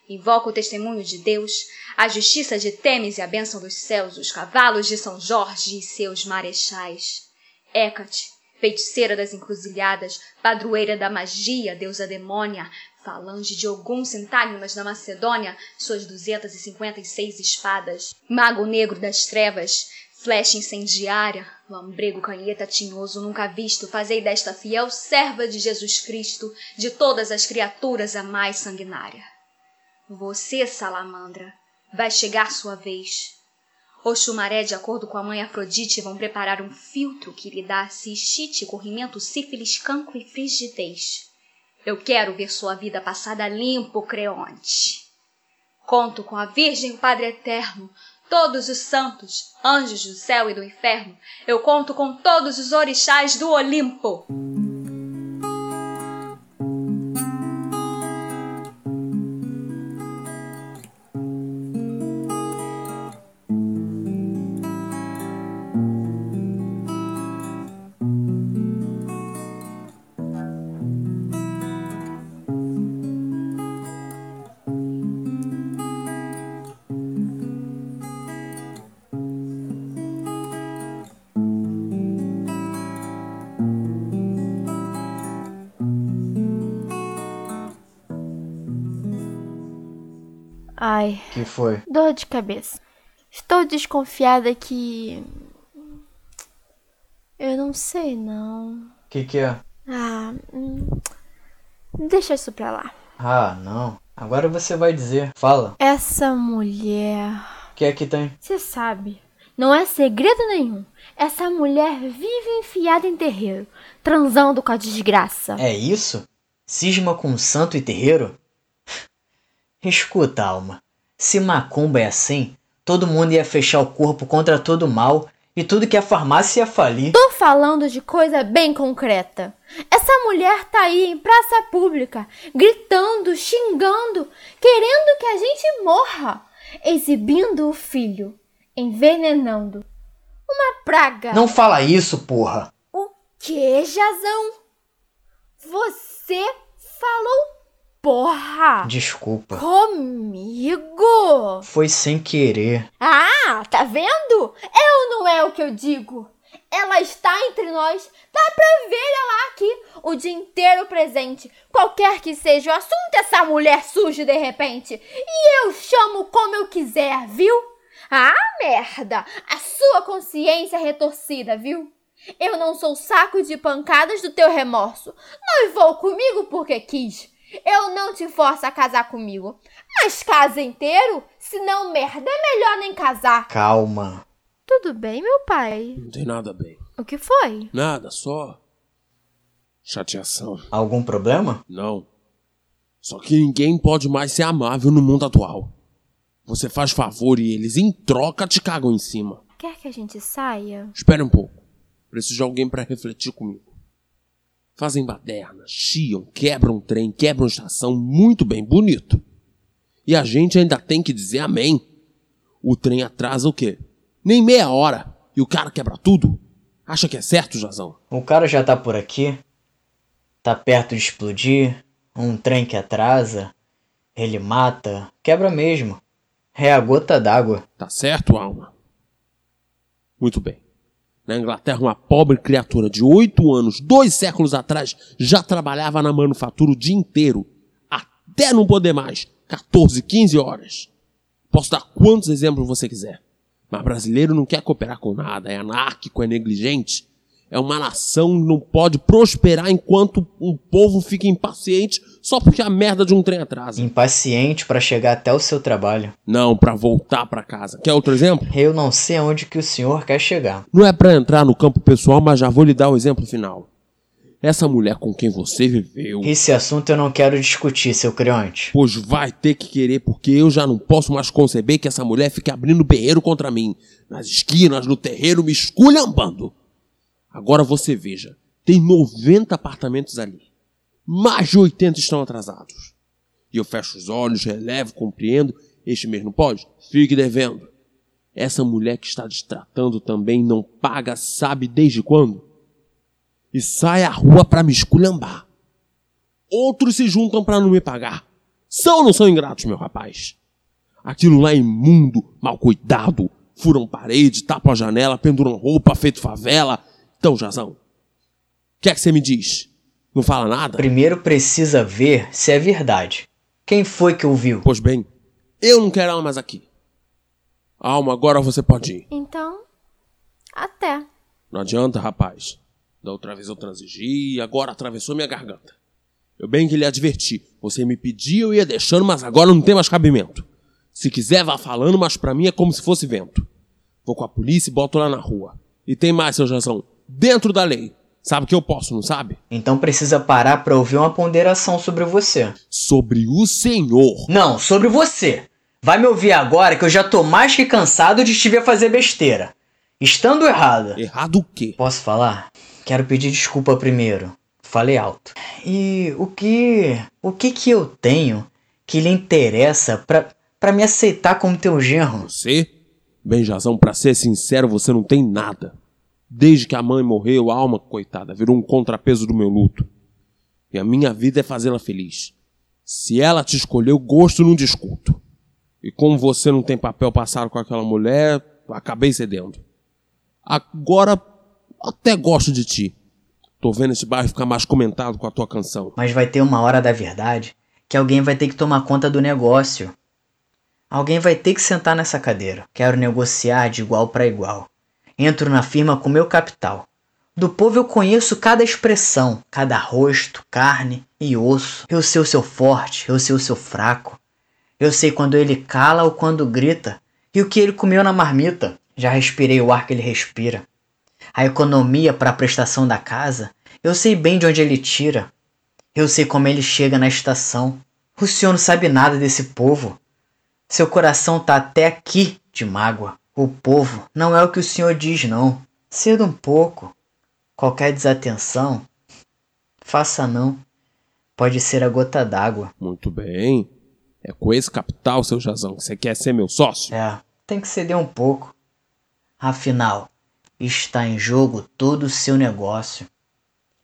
invoco o testemunho de Deus, a justiça de Temes e a bênção dos céus, os cavalos de São Jorge e seus marechais. Hécate, feiticeira das encruzilhadas, padroeira da magia, deusa demônia, falange de Ogum Sintágmas da Macedônia, suas duzentas e cinquenta e seis espadas, mago negro das trevas, flecha incendiária, lambrego canheta tinhoso nunca visto, fazei desta fiel serva de Jesus Cristo, de todas as criaturas a mais sanguinária. Você, salamandra, vai chegar sua vez. Oxumaré, de acordo com a mãe Afrodite, vão preparar um filtro que lhe dá cistite, corrimento, sífilis, cancro e frigidez. Eu quero ver sua vida passada limpo, Creonte. Conto com a Virgem Padre Eterno, todos os santos, anjos do céu e do inferno. Eu conto com todos os orixás do Olimpo. Ai, Que foi? dor de cabeça. Estou desconfiada que. Eu não sei, não. Que que é? Ah, hum, deixa isso pra lá. Ah, não. Agora você vai dizer. Fala. Essa mulher. O que é que tem? Você sabe, não é segredo nenhum. Essa mulher vive enfiada em terreiro, transando com a desgraça. É isso? Cisma com santo e terreiro? Escuta, alma. Se macumba é assim, todo mundo ia fechar o corpo contra todo mal E tudo que a farmácia ia falir. Tô falando de coisa bem concreta. Essa mulher tá aí em praça pública, gritando, xingando, querendo que a gente morra, exibindo o filho, envenenando. Uma praga. Não fala isso, porra. O que, Jazão? Você falou porra Desculpa. comigo? Foi sem querer. Ah, tá vendo? É ou não é o que eu digo? Ela está entre nós. Dá pra ver ela aqui o dia inteiro presente. Qualquer que seja o assunto, essa mulher surge de repente. E eu chamo como eu quiser, viu? Ah, merda! A sua consciência é retorcida, viu? Eu não sou saco de pancadas do teu remorso. Noivou comigo porque quis. Eu não te forço a casar comigo. Mas casa inteiro? Se não merda, é melhor nem casar. Calma. Tudo bem, meu pai? Não tem nada bem. O que foi? Nada, só. Chateação. Algum problema? Não. Só que ninguém pode mais ser amável no mundo atual. Você faz favor e eles, em troca, te cagam em cima. Quer que a gente saia? Espere um pouco. Preciso de alguém para refletir comigo. Fazem baderna, chiam, quebram trem, quebram estação, muito bem, bonito. E a gente ainda tem que dizer amém. O trem atrasa o quê? Nem meia hora. E o cara quebra tudo? Acha que é certo, Jazão? O cara já tá por aqui. Tá perto de explodir. Um trem que atrasa. Ele mata. Quebra mesmo. É a gota d'água. Tá certo, Alma? Muito bem. Na Inglaterra, uma pobre criatura de oito anos, dois séculos atrás, já trabalhava na manufatura o dia inteiro. Até não poder mais. 14, 15 horas. Posso dar quantos exemplos você quiser. Mas brasileiro não quer cooperar com nada, é anárquico, é negligente. É uma nação que não pode prosperar enquanto um povo fica impaciente só porque a merda de um trem atrasa. Impaciente para chegar até o seu trabalho. Não, para voltar para casa. Quer outro exemplo? Eu não sei aonde que o senhor quer chegar. Não é para entrar no campo pessoal, mas já vou lhe dar o exemplo final. Essa mulher com quem você viveu. Esse assunto eu não quero discutir, seu creonte. Pois vai ter que querer, porque eu já não posso mais conceber que essa mulher fique abrindo berreiro contra mim. Nas esquinas, no terreiro, me esculhambando. Agora você veja, tem 90 apartamentos ali. Mais de 80 estão atrasados. E eu fecho os olhos, relevo, compreendo. Este mês não pode? Fique devendo. Essa mulher que está destratando também não paga, sabe desde quando? E sai à rua para me esculhambar. Outros se juntam para não me pagar. São ou não são ingratos, meu rapaz? Aquilo lá é imundo, mal cuidado. Furam parede, tapam a janela, penduram roupa, feito favela. Então, Jazão, o que é que você me diz? Não fala nada? Primeiro precisa ver se é verdade. Quem foi que ouviu? Pois bem, eu não quero ela mais aqui. Alma, agora você pode ir. Então, até. Não adianta, rapaz. Da outra vez eu transigi e agora atravessou minha garganta. Eu bem que lhe adverti. Você me pediu, eu ia deixando, mas agora não tem mais cabimento. Se quiser, vá falando, mas pra mim é como se fosse vento. Vou com a polícia e boto lá na rua. E tem mais, seu Jazão. Dentro da lei. Sabe que eu posso, não sabe? Então precisa parar pra ouvir uma ponderação sobre você. Sobre o senhor. Não, sobre você. Vai me ouvir agora que eu já tô mais que cansado de te ver fazer besteira. Estando errada. Errado o quê? Posso falar? Quero pedir desculpa primeiro. Falei alto. E o que. O que que eu tenho que lhe interessa pra, pra me aceitar como teu genro? Você? Bem, Jazão, pra ser sincero, você não tem nada. Desde que a mãe morreu, a alma, coitada, virou um contrapeso do meu luto. E a minha vida é fazê-la feliz. Se ela te escolheu, gosto não discuto. E como você não tem papel passado com aquela mulher, acabei cedendo. Agora, até gosto de ti. Tô vendo esse bairro ficar mais comentado com a tua canção. Mas vai ter uma hora da verdade que alguém vai ter que tomar conta do negócio. Alguém vai ter que sentar nessa cadeira. Quero negociar de igual para igual. Entro na firma com meu capital. Do povo eu conheço cada expressão, cada rosto, carne e osso. Eu sei o seu forte, eu sei o seu fraco. Eu sei quando ele cala ou quando grita. E o que ele comeu na marmita. Já respirei o ar que ele respira. A economia para a prestação da casa, eu sei bem de onde ele tira. Eu sei como ele chega na estação. O senhor não sabe nada desse povo. Seu coração tá até aqui de mágoa. O povo não é o que o senhor diz, não. Cedo um pouco. Qualquer desatenção, faça não. Pode ser a gota d'água. Muito bem. É com esse capital, seu Jazão, que você quer ser meu sócio? É, tem que ceder um pouco. Afinal, está em jogo todo o seu negócio.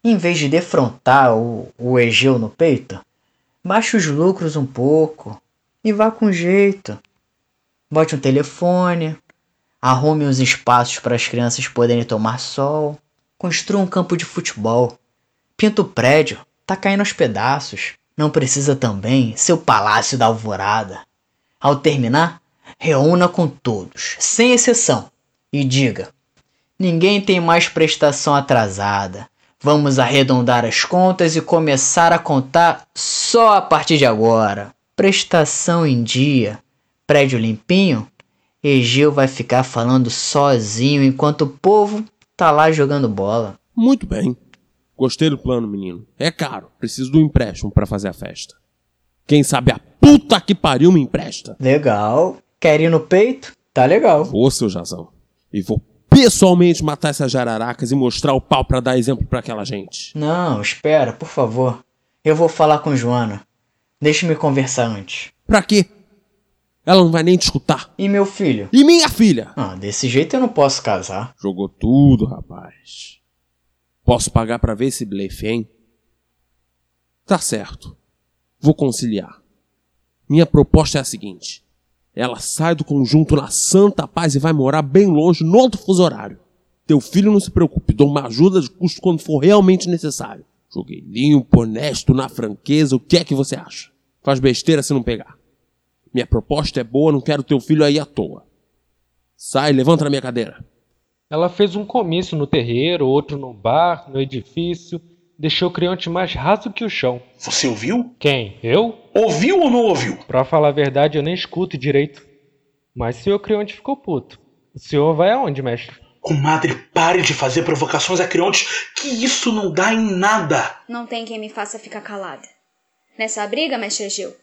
Em vez de defrontar o, o Egeu no peito, baixe os lucros um pouco e vá com jeito. Bote um telefone, arrume uns espaços para as crianças poderem tomar sol, construa um campo de futebol, pinta o prédio, tá caindo aos pedaços. Não precisa também seu palácio da alvorada. Ao terminar, reúna com todos, sem exceção, e diga: ninguém tem mais prestação atrasada. Vamos arredondar as contas e começar a contar só a partir de agora. Prestação em dia, prédio limpinho. Egeu vai ficar falando sozinho enquanto o povo tá lá jogando bola. Muito bem. Gostei do plano, menino. É caro. Preciso do empréstimo para fazer a festa. Quem sabe a puta que pariu me empresta. Legal. Quer ir no peito? Tá legal. Vou, seu Jazão. E vou pessoalmente matar essas jararacas e mostrar o pau para dar exemplo para aquela gente. Não, espera, por favor. Eu vou falar com Joana. Deixe-me conversar antes. Pra quê? Ela não vai nem te escutar. E meu filho? E minha filha? Ah, desse jeito eu não posso casar. Jogou tudo, rapaz. Posso pagar para ver esse blefe, hein? Tá certo. Vou conciliar. Minha proposta é a seguinte: ela sai do conjunto na santa paz e vai morar bem longe no outro fuso horário. Teu filho não se preocupe, dou uma ajuda de custo quando for realmente necessário. Joguei limpo, honesto, na franqueza, o que é que você acha? Faz besteira se não pegar. Minha proposta é boa, não quero teu filho aí à toa. Sai, levanta na minha cadeira. Ela fez um comício no terreiro, outro no bar, no edifício. Deixou o Creonte mais raso que o chão. Você ouviu? Quem? Eu? Ouviu ou não ouviu? Pra falar a verdade, eu nem escuto direito. Mas o senhor Creonte ficou puto. O senhor vai aonde, mestre? Comadre, pare de fazer provocações a Creonte, que isso não dá em nada. Não tem quem me faça ficar calada. Nessa briga, mestre Egeu,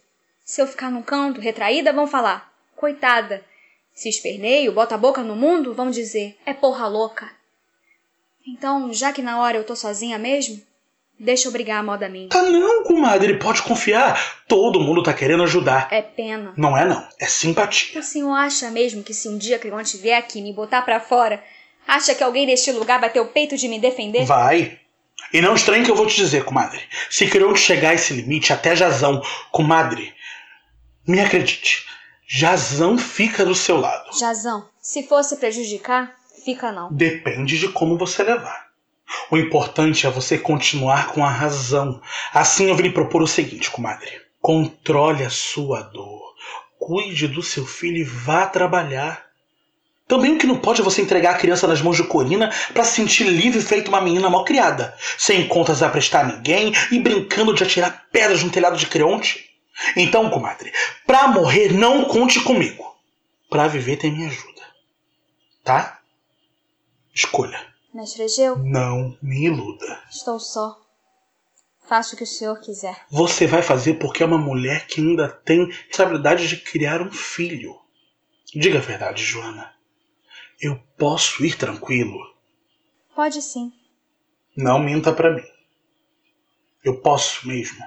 se eu ficar num canto, retraída, vão falar. Coitada. Se esperneio, bota a boca no mundo, vão dizer. É porra louca. Então, já que na hora eu tô sozinha mesmo, deixa eu brigar a moda minha. Tá não, comadre, pode confiar. Todo mundo tá querendo ajudar. É pena. Não é não, é simpatia. O senhor acha mesmo que se um dia Creonte vier aqui me botar pra fora, acha que alguém deste lugar vai ter o peito de me defender? Vai. E não estranhe que eu vou te dizer, comadre. Se Creonte chegar a esse limite, até Jazão, comadre, me acredite, Jazão fica do seu lado. Jazão, se fosse prejudicar, fica não. Depende de como você levar. O importante é você continuar com a razão. Assim eu vim lhe propor o seguinte, comadre. Controle a sua dor. Cuide do seu filho e vá trabalhar. Também o que não pode é você entregar a criança nas mãos de Corina para se sentir livre feito uma menina mal criada, sem contas a prestar a ninguém e brincando de atirar pedras no telhado de Creonte. Então, comadre, pra morrer não conte comigo. Pra viver tem minha ajuda. Tá? Escolha. Mestre Egeu, Não me iluda. estou só. Faça o que o senhor quiser. Você vai fazer porque é uma mulher que ainda tem responsabilidade de criar um filho. Diga a verdade, Joana. Eu posso ir tranquilo? Pode sim. Não minta pra mim. Eu posso mesmo.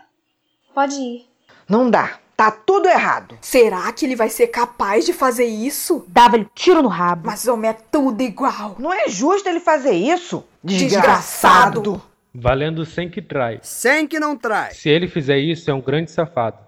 Pode ir. Não dá. Tá tudo errado. Será que ele vai ser capaz de fazer isso? Dava-lhe tiro no rabo. Mas homem é tudo igual. Não é justo ele fazer isso. Desgraçado. Valendo 100 que trai. Sem que não traz. Se ele fizer isso, é um grande safado.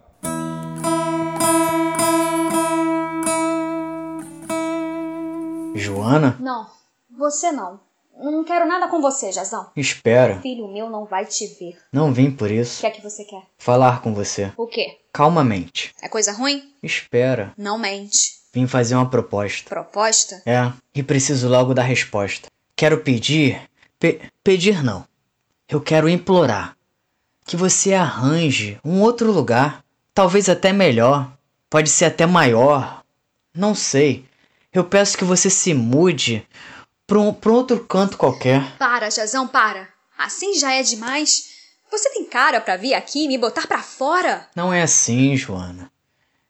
Joana? Não, você não. Não quero nada com você, Jazão. Espera. Filho meu não vai te ver. Não vim por O isso. que é que você quer? Falar com você. O quê? Calmamente. É coisa ruim? Espera. Não mente. Vim fazer uma proposta. Proposta? É, e preciso logo da resposta. Quero pedir. pe- pedir não. Eu quero implorar. Que você arranje um outro lugar. Talvez até melhor. Pode ser até maior. Não sei. Eu peço que você se mude pra um, pra outro canto qualquer. Para, Jazão, para. Assim já é demais. Você tem cara pra vir aqui e me botar pra fora? Não é assim, Joana.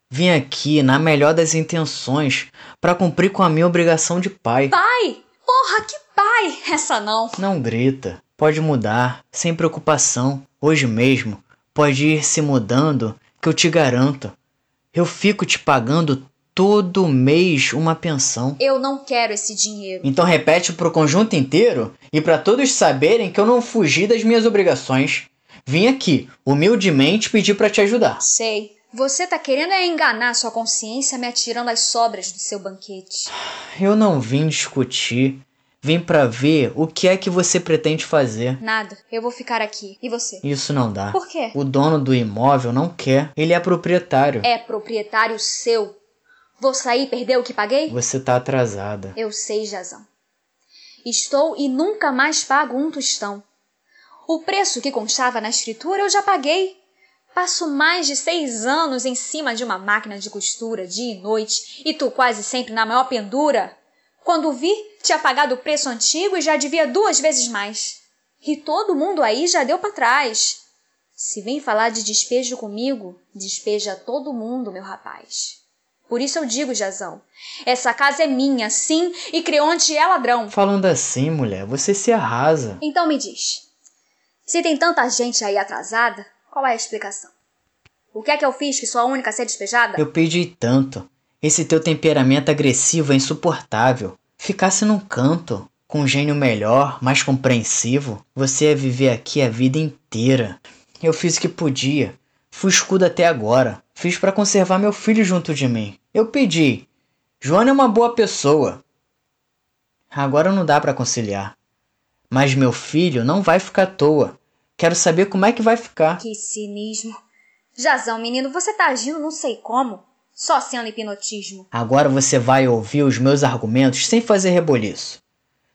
Vim aqui na melhor das intenções para cumprir com a minha obrigação de pai. Pai? Porra, que pai? Essa não. Não grita. Pode mudar, sem preocupação. Hoje mesmo pode ir se mudando, que eu te garanto. Eu fico te pagando todo mês uma pensão. Eu não quero esse dinheiro. Então repete pro conjunto inteiro e para todos saberem que eu não fugi das minhas obrigações. Vim aqui, humildemente, pedir para te ajudar. Sei. Você tá querendo é enganar sua consciência me atirando as sobras do seu banquete. Eu não vim discutir. Vim para ver o que é que você pretende fazer. Nada. Eu vou ficar aqui. E você? Isso não dá. Por quê? O dono do imóvel não quer. Ele é proprietário. É proprietário seu. Vou sair e perder o que paguei? Você tá atrasada. Eu sei, Jazão. Estou e nunca mais pago um tostão. O preço que constava na escritura eu já paguei. Passo mais de seis anos em cima de uma máquina de costura, dia e noite, e tu quase sempre na maior pendura. Quando vi, tinha pagado o preço antigo e já devia duas vezes mais. E todo mundo aí já deu para trás. Se vem falar de despejo comigo, despeja todo mundo, meu rapaz. Por isso eu digo, Jazão, essa casa é minha, sim, e Creonte é ladrão. Falando assim, mulher, você se arrasa. Então me diz, se tem tanta gente aí atrasada, qual é a explicação? O que é que eu fiz que sou a única a ser despejada? Eu pedi tanto. Esse teu temperamento agressivo é insuportável. Ficasse num canto, com um gênio melhor, mais compreensivo, você ia viver aqui a vida inteira. Eu fiz o que podia. Fui escudo até agora. Fiz para conservar meu filho junto de mim. Eu pedi. Joana é uma boa pessoa. Agora não dá para conciliar. Mas meu filho não vai ficar à toa. Quero saber como é que vai ficar. Que cinismo. Jazão, menino, você tá agindo não sei como. Só sendo hipnotismo. Agora você vai ouvir os meus argumentos sem fazer reboliço.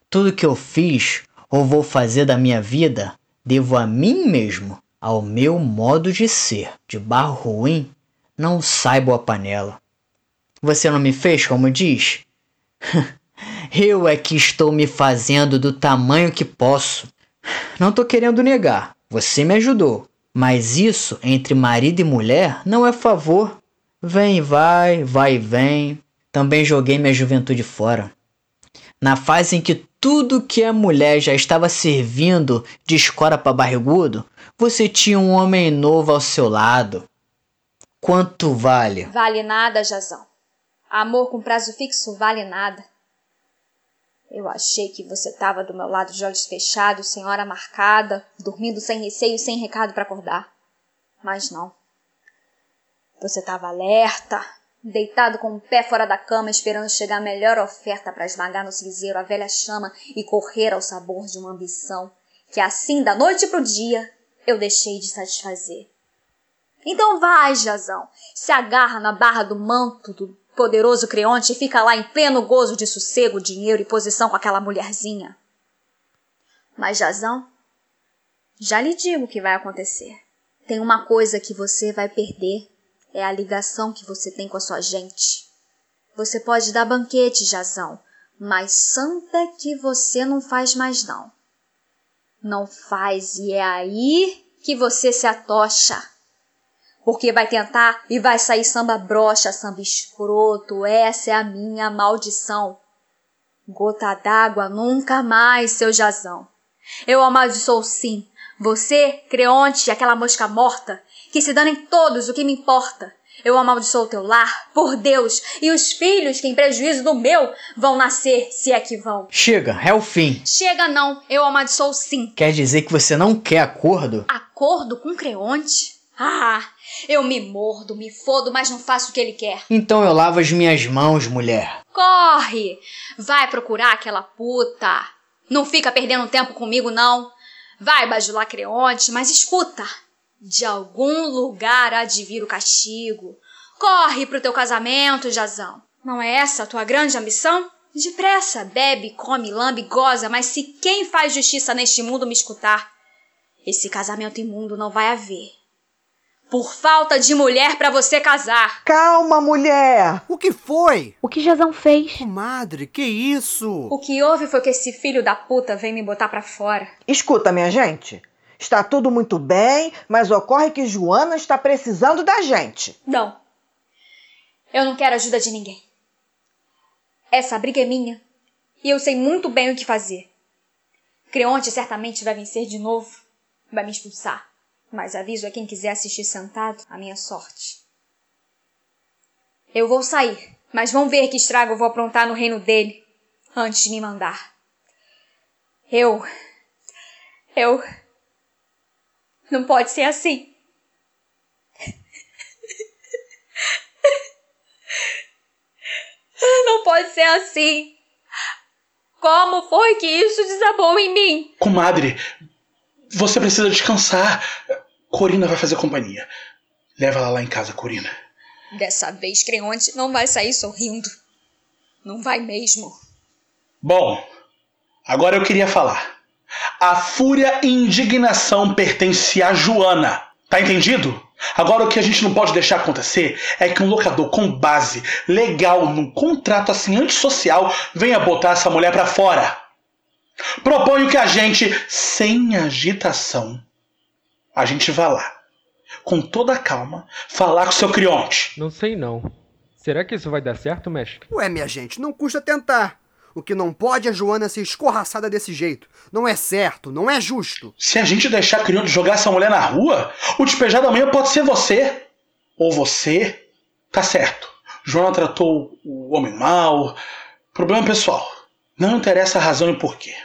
Tudo que eu fiz ou vou fazer da minha vida, devo a mim mesmo, ao meu modo de ser. De barro ruim, não sai boa panela. Você não me fez como diz? eu é que estou me fazendo do tamanho que posso. Não tô querendo negar, você me ajudou. Mas isso entre marido e mulher não é favor. Vem vai, vai e vem. Também joguei minha juventude fora. Na fase em que tudo que a mulher já estava servindo de escora para barrigudo, você tinha um homem novo ao seu lado. Quanto vale? Vale nada, Jazão. Amor com prazo fixo vale nada. Eu achei que você estava do meu lado de olhos fechados, sem hora marcada, dormindo sem receio, sem recado para acordar. Mas não. Você estava alerta, deitado com o pé fora da cama, esperando chegar a melhor oferta para esmagar no cinzeiro a velha chama e correr ao sabor de uma ambição que assim, da noite pro dia, eu deixei de satisfazer. Então vai, Jazão, se agarra na barra do manto do poderoso Creonte e fica lá em pleno gozo de sossego, dinheiro e posição com aquela mulherzinha. Mas, Jazão, já lhe digo o que vai acontecer. Tem uma coisa que você vai perder. É a ligação que você tem com a sua gente. Você pode dar banquete, Jazão, mas santa que você não faz mais não. Não faz e é aí que você se atocha porque vai tentar e vai sair samba brocha, samba escroto, essa é a minha maldição. Gota d'água nunca mais, seu jazão. Eu amaldiçoo sim, você, Creonte, aquela mosca morta, que se danem todos o que me importa. Eu amaldiçoo o teu lar, por Deus, e os filhos que em prejuízo do meu vão nascer, se é que vão. Chega, é o fim. Chega não, eu amaldiçoo sim. Quer dizer que você não quer acordo? Acordo com Creonte? Ah, eu me mordo, me fodo, mas não faço o que ele quer. Então eu lavo as minhas mãos, mulher. Corre! Vai procurar aquela puta. Não fica perdendo tempo comigo, não. Vai bajular Creonte, mas escuta. De algum lugar há de vir o castigo. Corre pro teu casamento, Jazão. Não é essa a tua grande ambição? Depressa, bebe, come, lambe, goza, mas se quem faz justiça neste mundo me escutar, esse casamento imundo não vai haver por falta de mulher para você casar. Calma, mulher! O que foi? O que Jazão fez? Madre, que isso? O que houve foi que esse filho da puta veio me botar para fora. Escuta, minha gente. Está tudo muito bem, mas ocorre que Joana está precisando da gente. Não. Eu não quero ajuda de ninguém. Essa briga é minha e eu sei muito bem o que fazer. Creonte certamente vai vencer de novo, vai me expulsar, mas aviso a quem quiser assistir sentado a minha sorte. Eu vou sair, mas vão ver que estrago vou aprontar no reino dele antes de me mandar. Eu. Eu. Não pode ser assim. Não pode ser assim. Como foi que isso desabou em mim? Comadre, você precisa descansar. Corina vai fazer companhia. Leva ela lá em casa, Corina. Dessa vez, Creonte não vai sair sorrindo. Não vai mesmo. Bom, agora eu queria falar. A fúria e indignação pertence a Joana. Tá entendido? Agora o que a gente não pode deixar acontecer é que um locador com base legal num contrato assim antissocial venha botar essa mulher para fora. Proponho que a gente, sem agitação, a gente vá lá, com toda a calma, falar com o seu crionte. Não sei não. Será que isso vai dar certo, mestre? Ué, minha gente, não custa tentar. O que não pode é a Joana ser escorraçada desse jeito. Não é certo, não é justo. Se a gente deixar a criança jogar essa mulher na rua, o despejado amanhã pode ser você. Ou você. Tá certo. Joana tratou o homem mal. Problema pessoal. Não interessa a razão e porquê.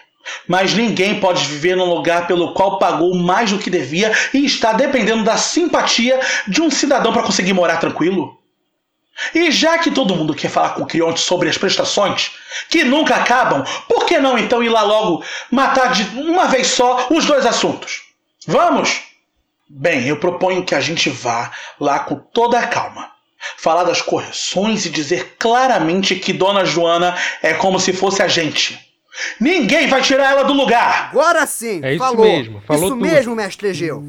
Mas ninguém pode viver num lugar pelo qual pagou mais do que devia e está dependendo da simpatia de um cidadão para conseguir morar tranquilo. E já que todo mundo quer falar com o Crionte sobre as prestações, que nunca acabam, por que não então ir lá logo matar de uma vez só os dois assuntos? Vamos? Bem, eu proponho que a gente vá lá com toda a calma. Falar das correções e dizer claramente que Dona Joana é como se fosse a gente. Ninguém vai tirar ela do lugar! Agora sim! É isso falou. mesmo, falou Isso tudo. mesmo, mestre Egeu.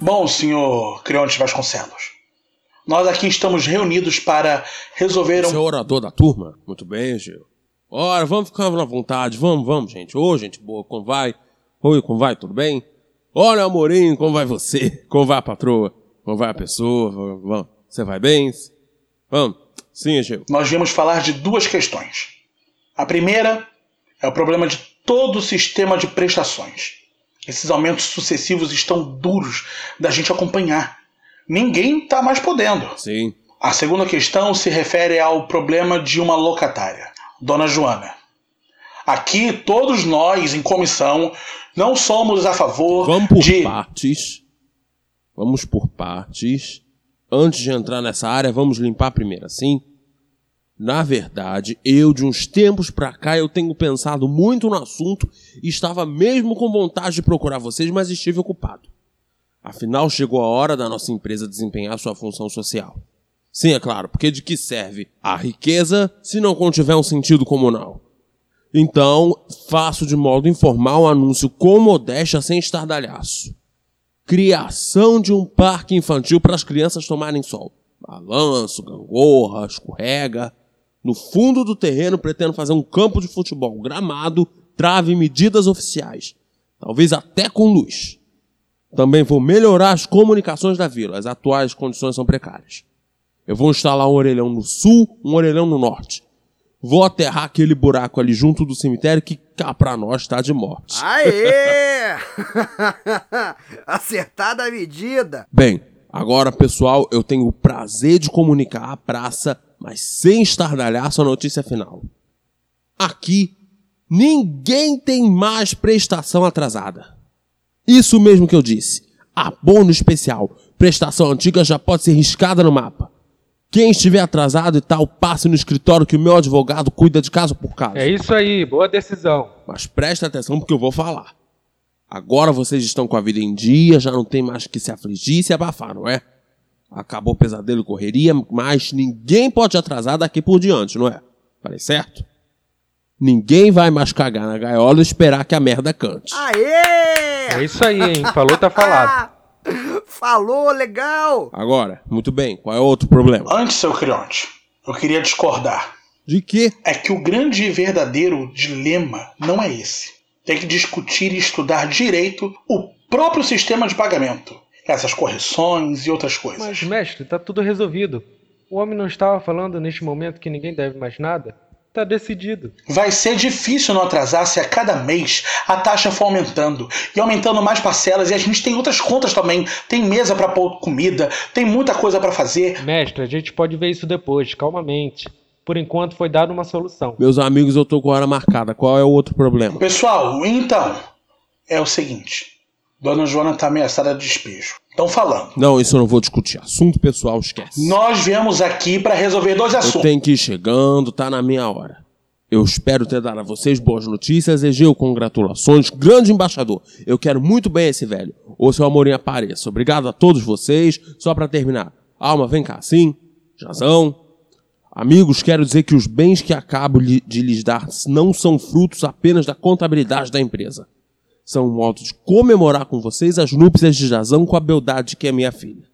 Bom, senhor Creonte Vasconcelos, nós aqui estamos reunidos para resolver Você é um. orador da turma? Muito bem, Gil. Ora, vamos ficar na vontade. Vamos, vamos, gente. Ô, gente boa, como vai? Oi, como vai? Tudo bem? Olha, Amorim, como vai você? Como vai a patroa? Como vai a pessoa? Vamos. Você vai bem? Vamos. Sim, Gil. Nós viemos falar de duas questões. A primeira é o problema de todo o sistema de prestações. Esses aumentos sucessivos estão duros da gente acompanhar. Ninguém está mais podendo. Sim. A segunda questão se refere ao problema de uma locatária, Dona Joana. Aqui, todos nós, em comissão, não somos a favor Vamos por de. partes. Vamos por partes. Antes de entrar nessa área, vamos limpar primeiro, assim? Na verdade, eu de uns tempos pra cá eu tenho pensado muito no assunto e estava mesmo com vontade de procurar vocês, mas estive ocupado. Afinal, chegou a hora da nossa empresa desempenhar sua função social. Sim, é claro, porque de que serve a riqueza se não contiver um sentido comunal? Então, faço de modo informal um anúncio com modéstia sem estardalhaço. Criação de um parque infantil para as crianças tomarem sol. Balanço, gangorra, escorrega. No fundo do terreno pretendo fazer um campo de futebol, gramado, trave medidas oficiais. Talvez até com luz. Também vou melhorar as comunicações da vila. As atuais condições são precárias. Eu vou instalar um orelhão no sul, um orelhão no norte. Vou aterrar aquele buraco ali junto do cemitério que cá pra nós tá de morte. Aê! Acertada a medida. Bem, agora pessoal, eu tenho o prazer de comunicar à praça, mas sem estardalhaço a notícia final. Aqui, ninguém tem mais prestação atrasada. Isso mesmo que eu disse. Abono especial. Prestação antiga já pode ser riscada no mapa. Quem estiver atrasado e tal, passe no escritório que o meu advogado cuida de caso por caso. É isso aí, boa decisão. Mas preste atenção porque eu vou falar. Agora vocês estão com a vida em dia, já não tem mais que se afligir e se abafar, não é? Acabou o pesadelo e correria, mas ninguém pode atrasar daqui por diante, não é? Falei certo? Ninguém vai mais cagar na gaiola e esperar que a merda cante. Aê! É isso aí, hein? Falou, tá falado. Falou, legal! Agora, muito bem, qual é o outro problema? Antes, seu Crionte, eu queria discordar. De quê? É que o grande e verdadeiro dilema não é esse. Tem que discutir e estudar direito o próprio sistema de pagamento. Essas correções e outras coisas. Mas, mestre, tá tudo resolvido. O homem não estava falando neste momento que ninguém deve mais nada? Tá decidido. Vai ser difícil não atrasar se a cada mês a taxa for aumentando e aumentando mais parcelas e a gente tem outras contas também. Tem mesa para pôr comida, tem muita coisa para fazer. Mestre, a gente pode ver isso depois, calmamente. Por enquanto foi dada uma solução. Meus amigos, eu tô com a hora marcada. Qual é o outro problema? Pessoal, então, é o seguinte. Dona Joana tá ameaçada de despejo. Estão falando. Não, isso eu não vou discutir. Assunto pessoal, esquece. Nós viemos aqui para resolver dois Eu assuntos. tenho que ir chegando, tá na minha hora. Eu espero ter dado a vocês boas notícias. Egeu, congratulações. Grande embaixador. Eu quero muito bem esse velho. Ou seu amorinho apareça. Obrigado a todos vocês. Só pra terminar. Alma, vem cá, sim? Jazão. Amigos, quero dizer que os bens que acabo de lhes dar não são frutos apenas da contabilidade da empresa. São um modo de comemorar com vocês as núpcias de Jazão com a beldade que é minha filha.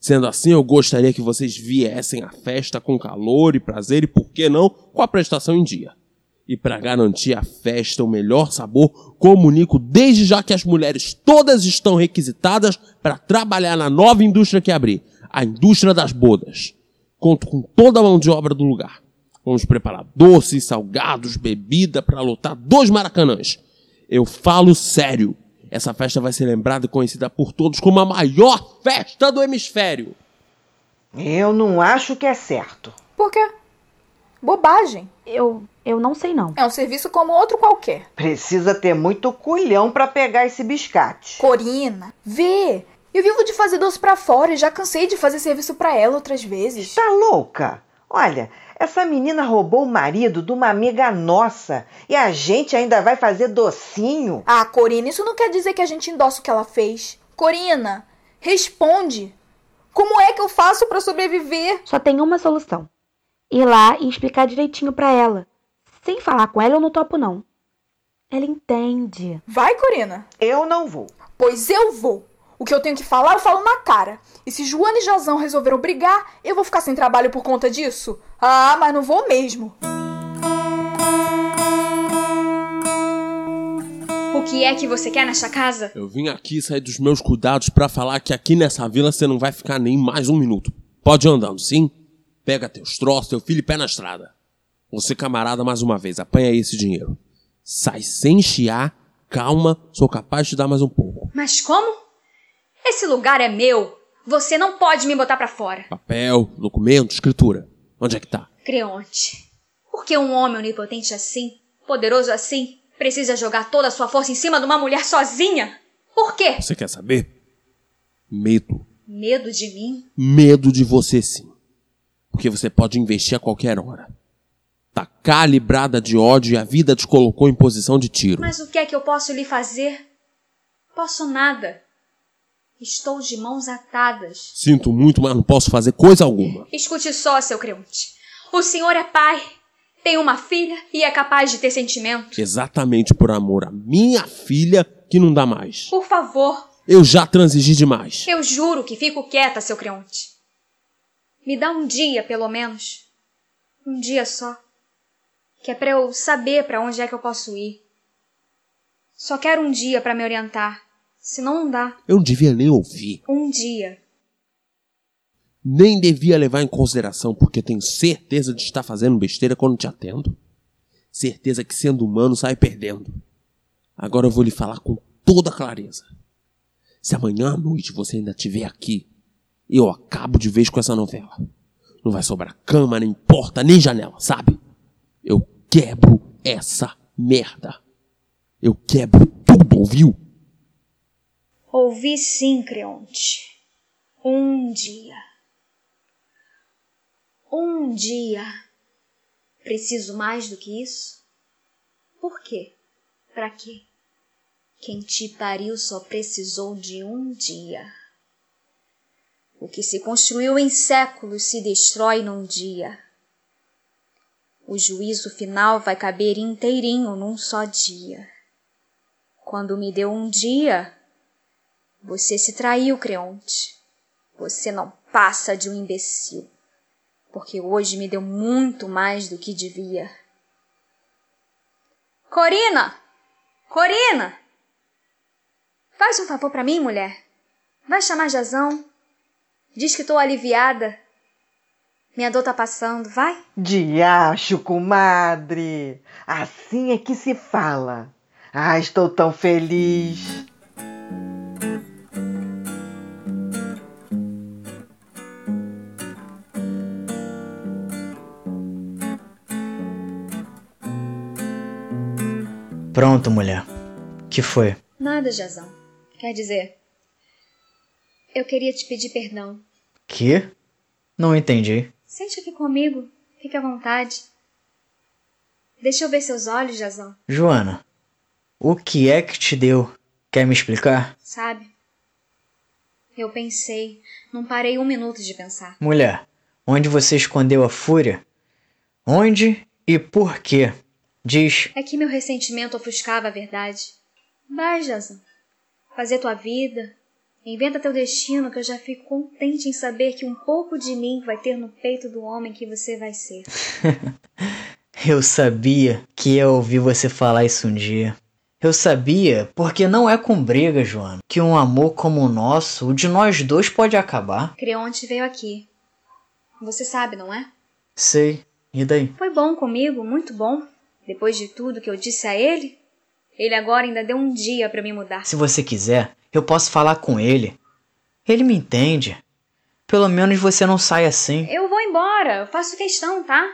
Sendo assim, eu gostaria que vocês viessem à festa com calor e prazer e, por que não, com a prestação em dia. E para garantir à festa o melhor sabor, comunico desde já que as mulheres todas estão requisitadas para trabalhar na nova indústria que abri, a indústria das bodas. Conto com toda a mão de obra do lugar. Vamos preparar doces, salgados, bebida para lotar dois maracanãs. Eu falo sério. Essa festa vai ser lembrada e conhecida por todos como a maior festa do hemisfério. Eu não acho que é certo. Por quê? Bobagem. Eu, eu não sei não. É um serviço como outro qualquer. Precisa ter muito culhão pra pegar esse biscate. Corina, vê. Eu vivo de fazer doce pra fora e já cansei de fazer serviço pra ela outras vezes. Tá louca? Olha, essa menina roubou o marido de uma amiga nossa e a gente ainda vai fazer docinho. Ah, Corina, isso não quer dizer que a gente endossa o que ela fez. Corina, responde. Como é que eu faço pra sobreviver? Só tem uma solução. Ir lá e explicar direitinho pra ela. Sem falar com ela, eu não topo não. Ela entende. Vai, Corina. Eu não vou. Pois eu vou. O que eu tenho que falar, eu falo na cara. E se Joana e Jazão resolveram brigar, eu vou ficar sem trabalho por conta disso? Ah, mas não vou mesmo. O que é que você quer nesta casa? Eu vim aqui sair dos meus cuidados pra falar que aqui nessa vila você não vai ficar nem mais um minuto. Pode ir andando, sim? Pega teus troços, teu filho e pé na estrada. Você, camarada, mais uma vez, apanha aí esse dinheiro. Sai sem chiar, calma, sou capaz de te dar mais um pouco. Mas como? Esse lugar é meu. Você não pode me botar pra fora. Papel, documento, escritura. Onde é que tá? Creonte, por que um homem onipotente assim, poderoso assim, precisa jogar toda a sua força em cima de uma mulher sozinha? Por quê? Você quer saber? Medo. Medo de mim? Medo de você sim. Porque você pode investir a qualquer hora. Tá calibrada de ódio e a vida te colocou em posição de tiro. Mas o que é que eu posso lhe fazer? Posso nada. Estou de mãos atadas. Sinto muito, mas não posso fazer coisa alguma. Escute só, seu Creonte. O senhor é pai, tem uma filha e é capaz de ter sentimentos. Exatamente por amor à minha filha que não dá mais. Por favor, Eu já transigi demais. eu juro que fico quieta, seu Creonte. Me dá um dia, pelo menos. Um dia só. Que é pra eu saber pra onde é que eu posso ir. Só quero um dia pra me orientar. Senão não dá. Eu não devia nem ouvir. Um dia. Nem devia levar em consideração, porque tenho certeza de estar fazendo besteira quando te atendo. Certeza que sendo humano sai perdendo. Agora eu vou lhe falar com toda clareza. Se amanhã à noite você ainda estiver aqui, eu acabo de vez com essa novela. Não vai sobrar cama, nem porta, nem janela, sabe? Eu quebro essa merda. Eu quebro tudo, ouviu? Ouvi sim, Creonte. Um dia. Um dia. Preciso mais do que isso? Por quê? Pra quê? Quem te pariu só precisou de um dia. O que se construiu em séculos se destrói num dia. O juízo final vai caber inteirinho num só dia. Quando me deu um dia, Você se traiu, Creonte. Você não passa de um imbecil. Porque hoje me deu muito mais do que devia. Corina! Corina! Faz um favor para mim, mulher. Vai chamar Jazão. Diz que estou aliviada. Minha dor tá passando, vai? Diacho, comadre! Assim é que se fala. Ah, estou tão feliz. Pronto, mulher. Que foi? Nada, Jazão. Quer dizer, eu queria te pedir perdão. Que? Não entendi. Sente aqui comigo. Fique à vontade. Deixa eu ver seus olhos, Jazão. Joana, o que é que te deu? Quer me explicar? Sabe? Eu pensei. Não parei um minuto de pensar. Mulher, onde você escondeu a fúria? Onde e por quê? Diz. É que meu ressentimento ofuscava a verdade. Vai, Jazão. Fazer tua vida. Inventa teu destino que eu já fico contente em saber que um pouco de mim vai ter no peito do homem que você vai ser. Eu sabia que ia ouvir você falar isso um dia. Eu sabia, porque não é com briga, Joana, que um amor como o nosso, o de nós dois, pode acabar. Creonte veio aqui. Você sabe, não é? Sei. E daí? Foi bom comigo, muito bom. Depois de tudo que eu disse a ele, ele agora ainda deu um dia para me mudar. Se você quiser, eu posso falar com ele. Ele me entende. Pelo menos você não sai assim. Eu vou embora, eu faço questão, tá?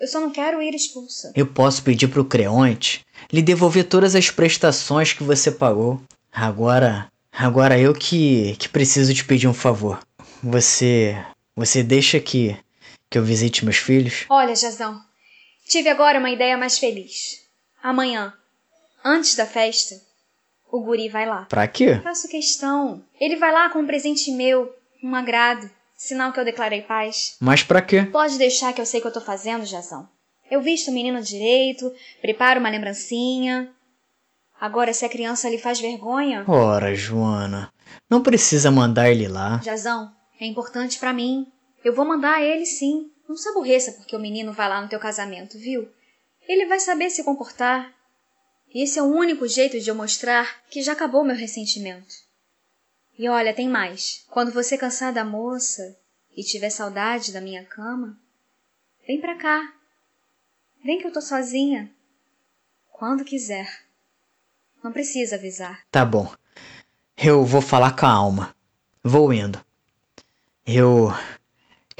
Eu só não quero ir expulsa. Eu posso pedir pro Creonte lhe devolver todas as prestações que você pagou. Agora, agora eu que que preciso te pedir um favor. Você, você deixa que que eu visite meus filhos? Olha, Jazão, tive agora uma ideia mais feliz. Amanhã, antes da festa, o guri vai lá. Pra quê? Faço questão. Ele vai lá com um presente meu, um agrado, sinal que eu declarei paz. Mas pra quê? Pode deixar que eu sei o que eu tô fazendo, Jazão. Eu visto o menino direito, preparo uma lembrancinha. Agora, se a criança lhe faz vergonha. Ora, Joana, não precisa mandar ele lá. Jazão, é importante pra mim. Eu vou mandar ele sim. Não se aborreça porque o menino vai lá no teu casamento, viu? Ele vai saber se comportar. E esse é o único jeito de eu mostrar que já acabou meu ressentimento. E olha, tem mais. Quando você cansar da moça e tiver saudade da minha cama, vem pra cá. Vem que eu tô sozinha. Quando quiser. Não precisa avisar. Tá bom. Eu vou falar com a alma. Vou indo. Eu.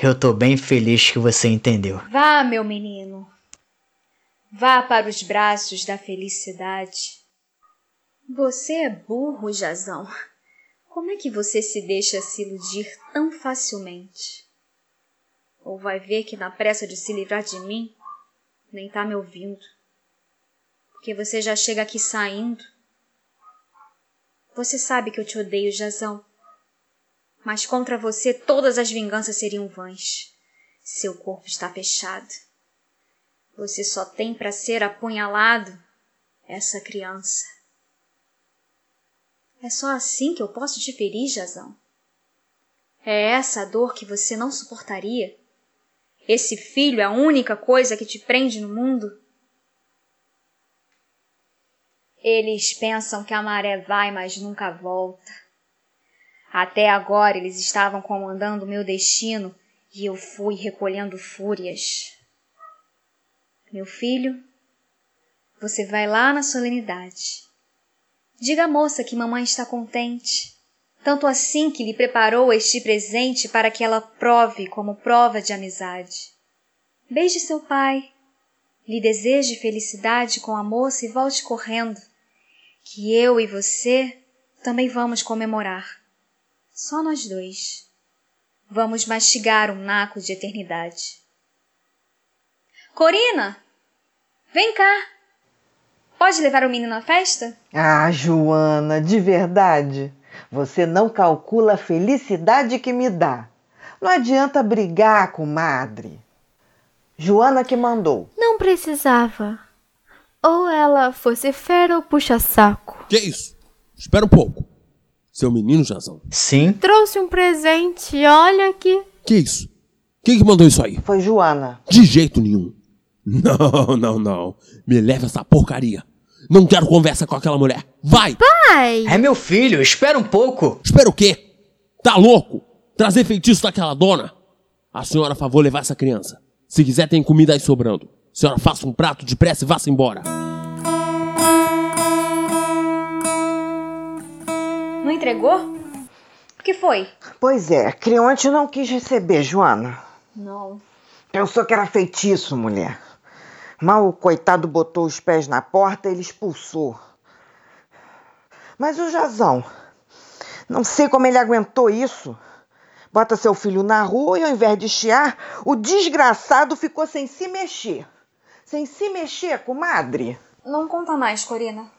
Eu tô bem feliz que você entendeu. Vá, meu menino. Vá para os braços da felicidade. Você é burro, Jazão. Como é que você se deixa se iludir tão facilmente? Ou vai ver que na pressa de se livrar de mim, nem tá me ouvindo. Porque você já chega aqui saindo. Você sabe que eu te odeio, Jazão. Mas contra você todas as vinganças seriam vãs. Seu corpo está fechado. Você só tem para ser apunhalado essa criança. É só assim que eu posso te ferir, Jazão. É essa a dor que você não suportaria? Esse filho é a única coisa que te prende no mundo? Eles pensam que a maré vai, mas nunca volta. Até agora eles estavam comandando meu destino e eu fui recolhendo fúrias. Meu filho, você vai lá na solenidade. Diga à moça que mamãe está contente, tanto assim que lhe preparou este presente para que ela prove como prova de amizade. Beije seu pai, lhe deseje felicidade com a moça e volte correndo, que eu e você também vamos comemorar. Só nós dois. Vamos mastigar um naco de eternidade. Corina, vem cá. Pode levar o menino à festa? Ah, Joana, de verdade. Você não calcula a felicidade que me dá. Não adianta brigar, comadre. Joana que mandou. Não precisava. Ou ela fosse fera ou puxa-saco. Que isso? Espera um pouco. Seu menino, Jazão. Sim. Trouxe um presente, olha aqui. Que isso? Quem que mandou isso aí? Foi Joana. De jeito nenhum. Não, não, não. Me leva essa porcaria. Não quero conversa com aquela mulher. Vai! Pai! É meu filho, espera um pouco. Espera o quê? Tá louco? Trazer feitiço daquela dona? A senhora, favor, levar essa criança. Se quiser, tem comida aí sobrando. A senhora, faça um prato depressa e vá-se embora. Não entregou? O que foi? Pois é, Creonte não quis receber, Joana. Não. Pensou que era feitiço, mulher. Mal o coitado botou os pés na porta, ele expulsou. Mas o Jazão, não sei como ele aguentou isso. Bota seu filho na rua e ao invés de chiar, o desgraçado ficou sem se mexer. Sem se mexer, comadre. Não conta mais, Corina.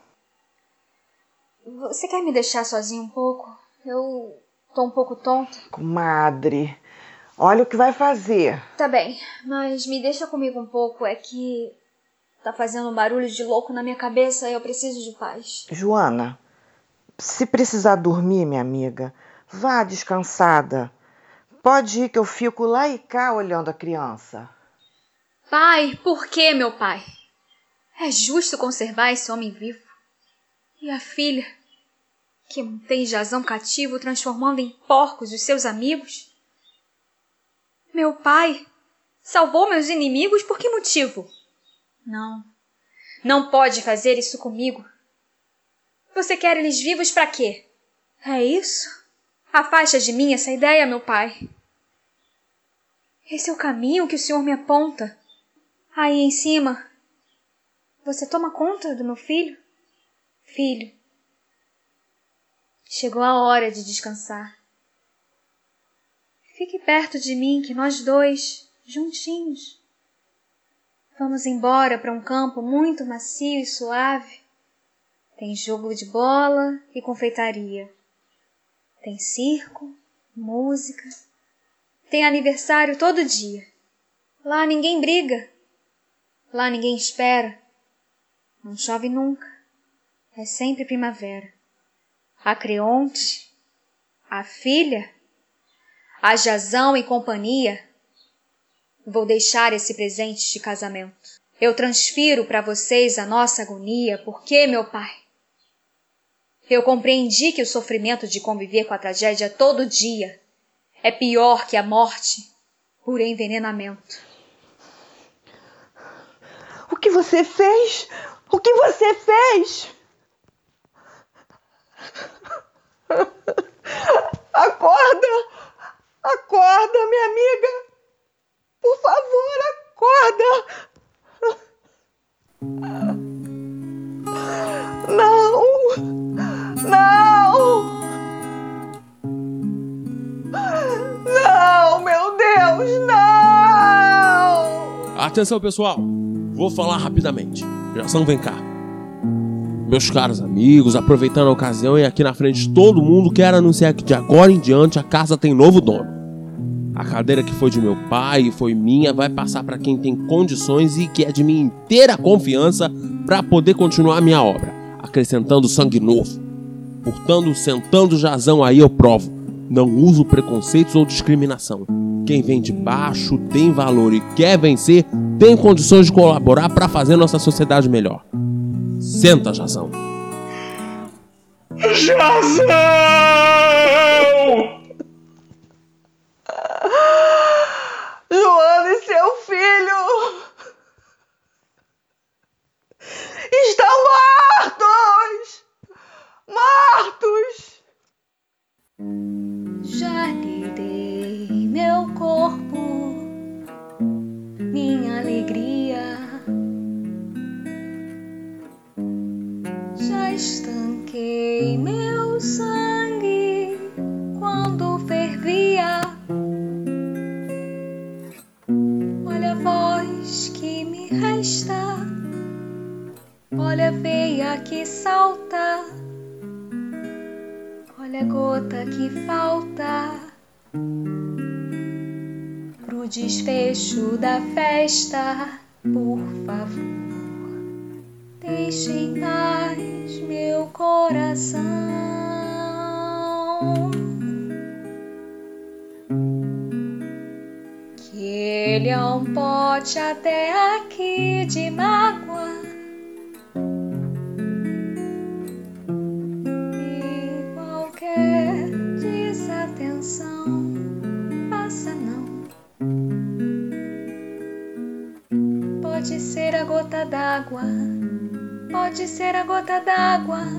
Você quer me deixar sozinho um pouco? Eu tô um pouco tonta. Comadre, olha o que vai fazer. Tá bem, mas me deixa comigo um pouco. É que tá fazendo um barulho de louco na minha cabeça e eu preciso de paz. Joana, se precisar dormir, minha amiga, vá descansada. Pode ir que eu fico lá e cá olhando a criança. Pai, por que, meu pai? É justo conservar esse homem vivo. E a filha, que mantém Jazão cativo, transformando em porcos os seus amigos? Meu pai salvou meus inimigos por que motivo? Não, não pode fazer isso comigo. Você quer eles vivos para quê? É isso? Afasta de mim essa ideia, meu pai. Esse é o caminho que o senhor me aponta. Aí em cima, você toma conta do meu filho? Filho, chegou a hora de descansar. Fique perto de mim, que nós dois, juntinhos, vamos embora para um campo muito macio e suave. Tem jogo de bola e confeitaria. Tem circo, música. Tem aniversário todo dia. Lá ninguém briga. Lá ninguém espera. Não chove nunca. É sempre primavera. A Creonte, a filha, a Jazão e companhia. Vou deixar esse presente de casamento. Eu transfiro para vocês a nossa agonia, porque, meu pai, eu compreendi que o sofrimento de conviver com a tragédia todo dia é pior que a morte por envenenamento. O que você fez? O que você fez? Acorda! Acorda, minha amiga! Por favor, acorda! Não! Não! Não, meu Deus, não! Atenção, pessoal. Vou falar rapidamente. Jação, vem cá. Meus caros amigos, aproveitando a ocasião e aqui na frente de todo mundo, quero anunciar que de agora em diante a casa tem novo dono. A cadeira que foi de meu pai e foi minha vai passar para quem tem condições e que é de minha inteira confiança para poder continuar a minha obra, acrescentando sangue novo. Portanto, sentando jazão aí eu provo. Não uso preconceitos ou discriminação. Quem vem de baixo tem valor e quer vencer tem condições de colaborar para fazer nossa sociedade melhor. Senta, Jazão. Jazão! Joana e seu filho estão mortos! Mortos! Já lhe dei meu corpo, minha alegria. Já estanquei meu sangue quando fervia. Olha a voz que me resta, olha a veia que salta. Olha a gota que falta pro desfecho da festa, por favor deixe em paz meu coração. Que ele é um pote até aqui de mágoa. E qualquer desatenção passa não. Pode ser a gota d'água pode ser a gota d'água.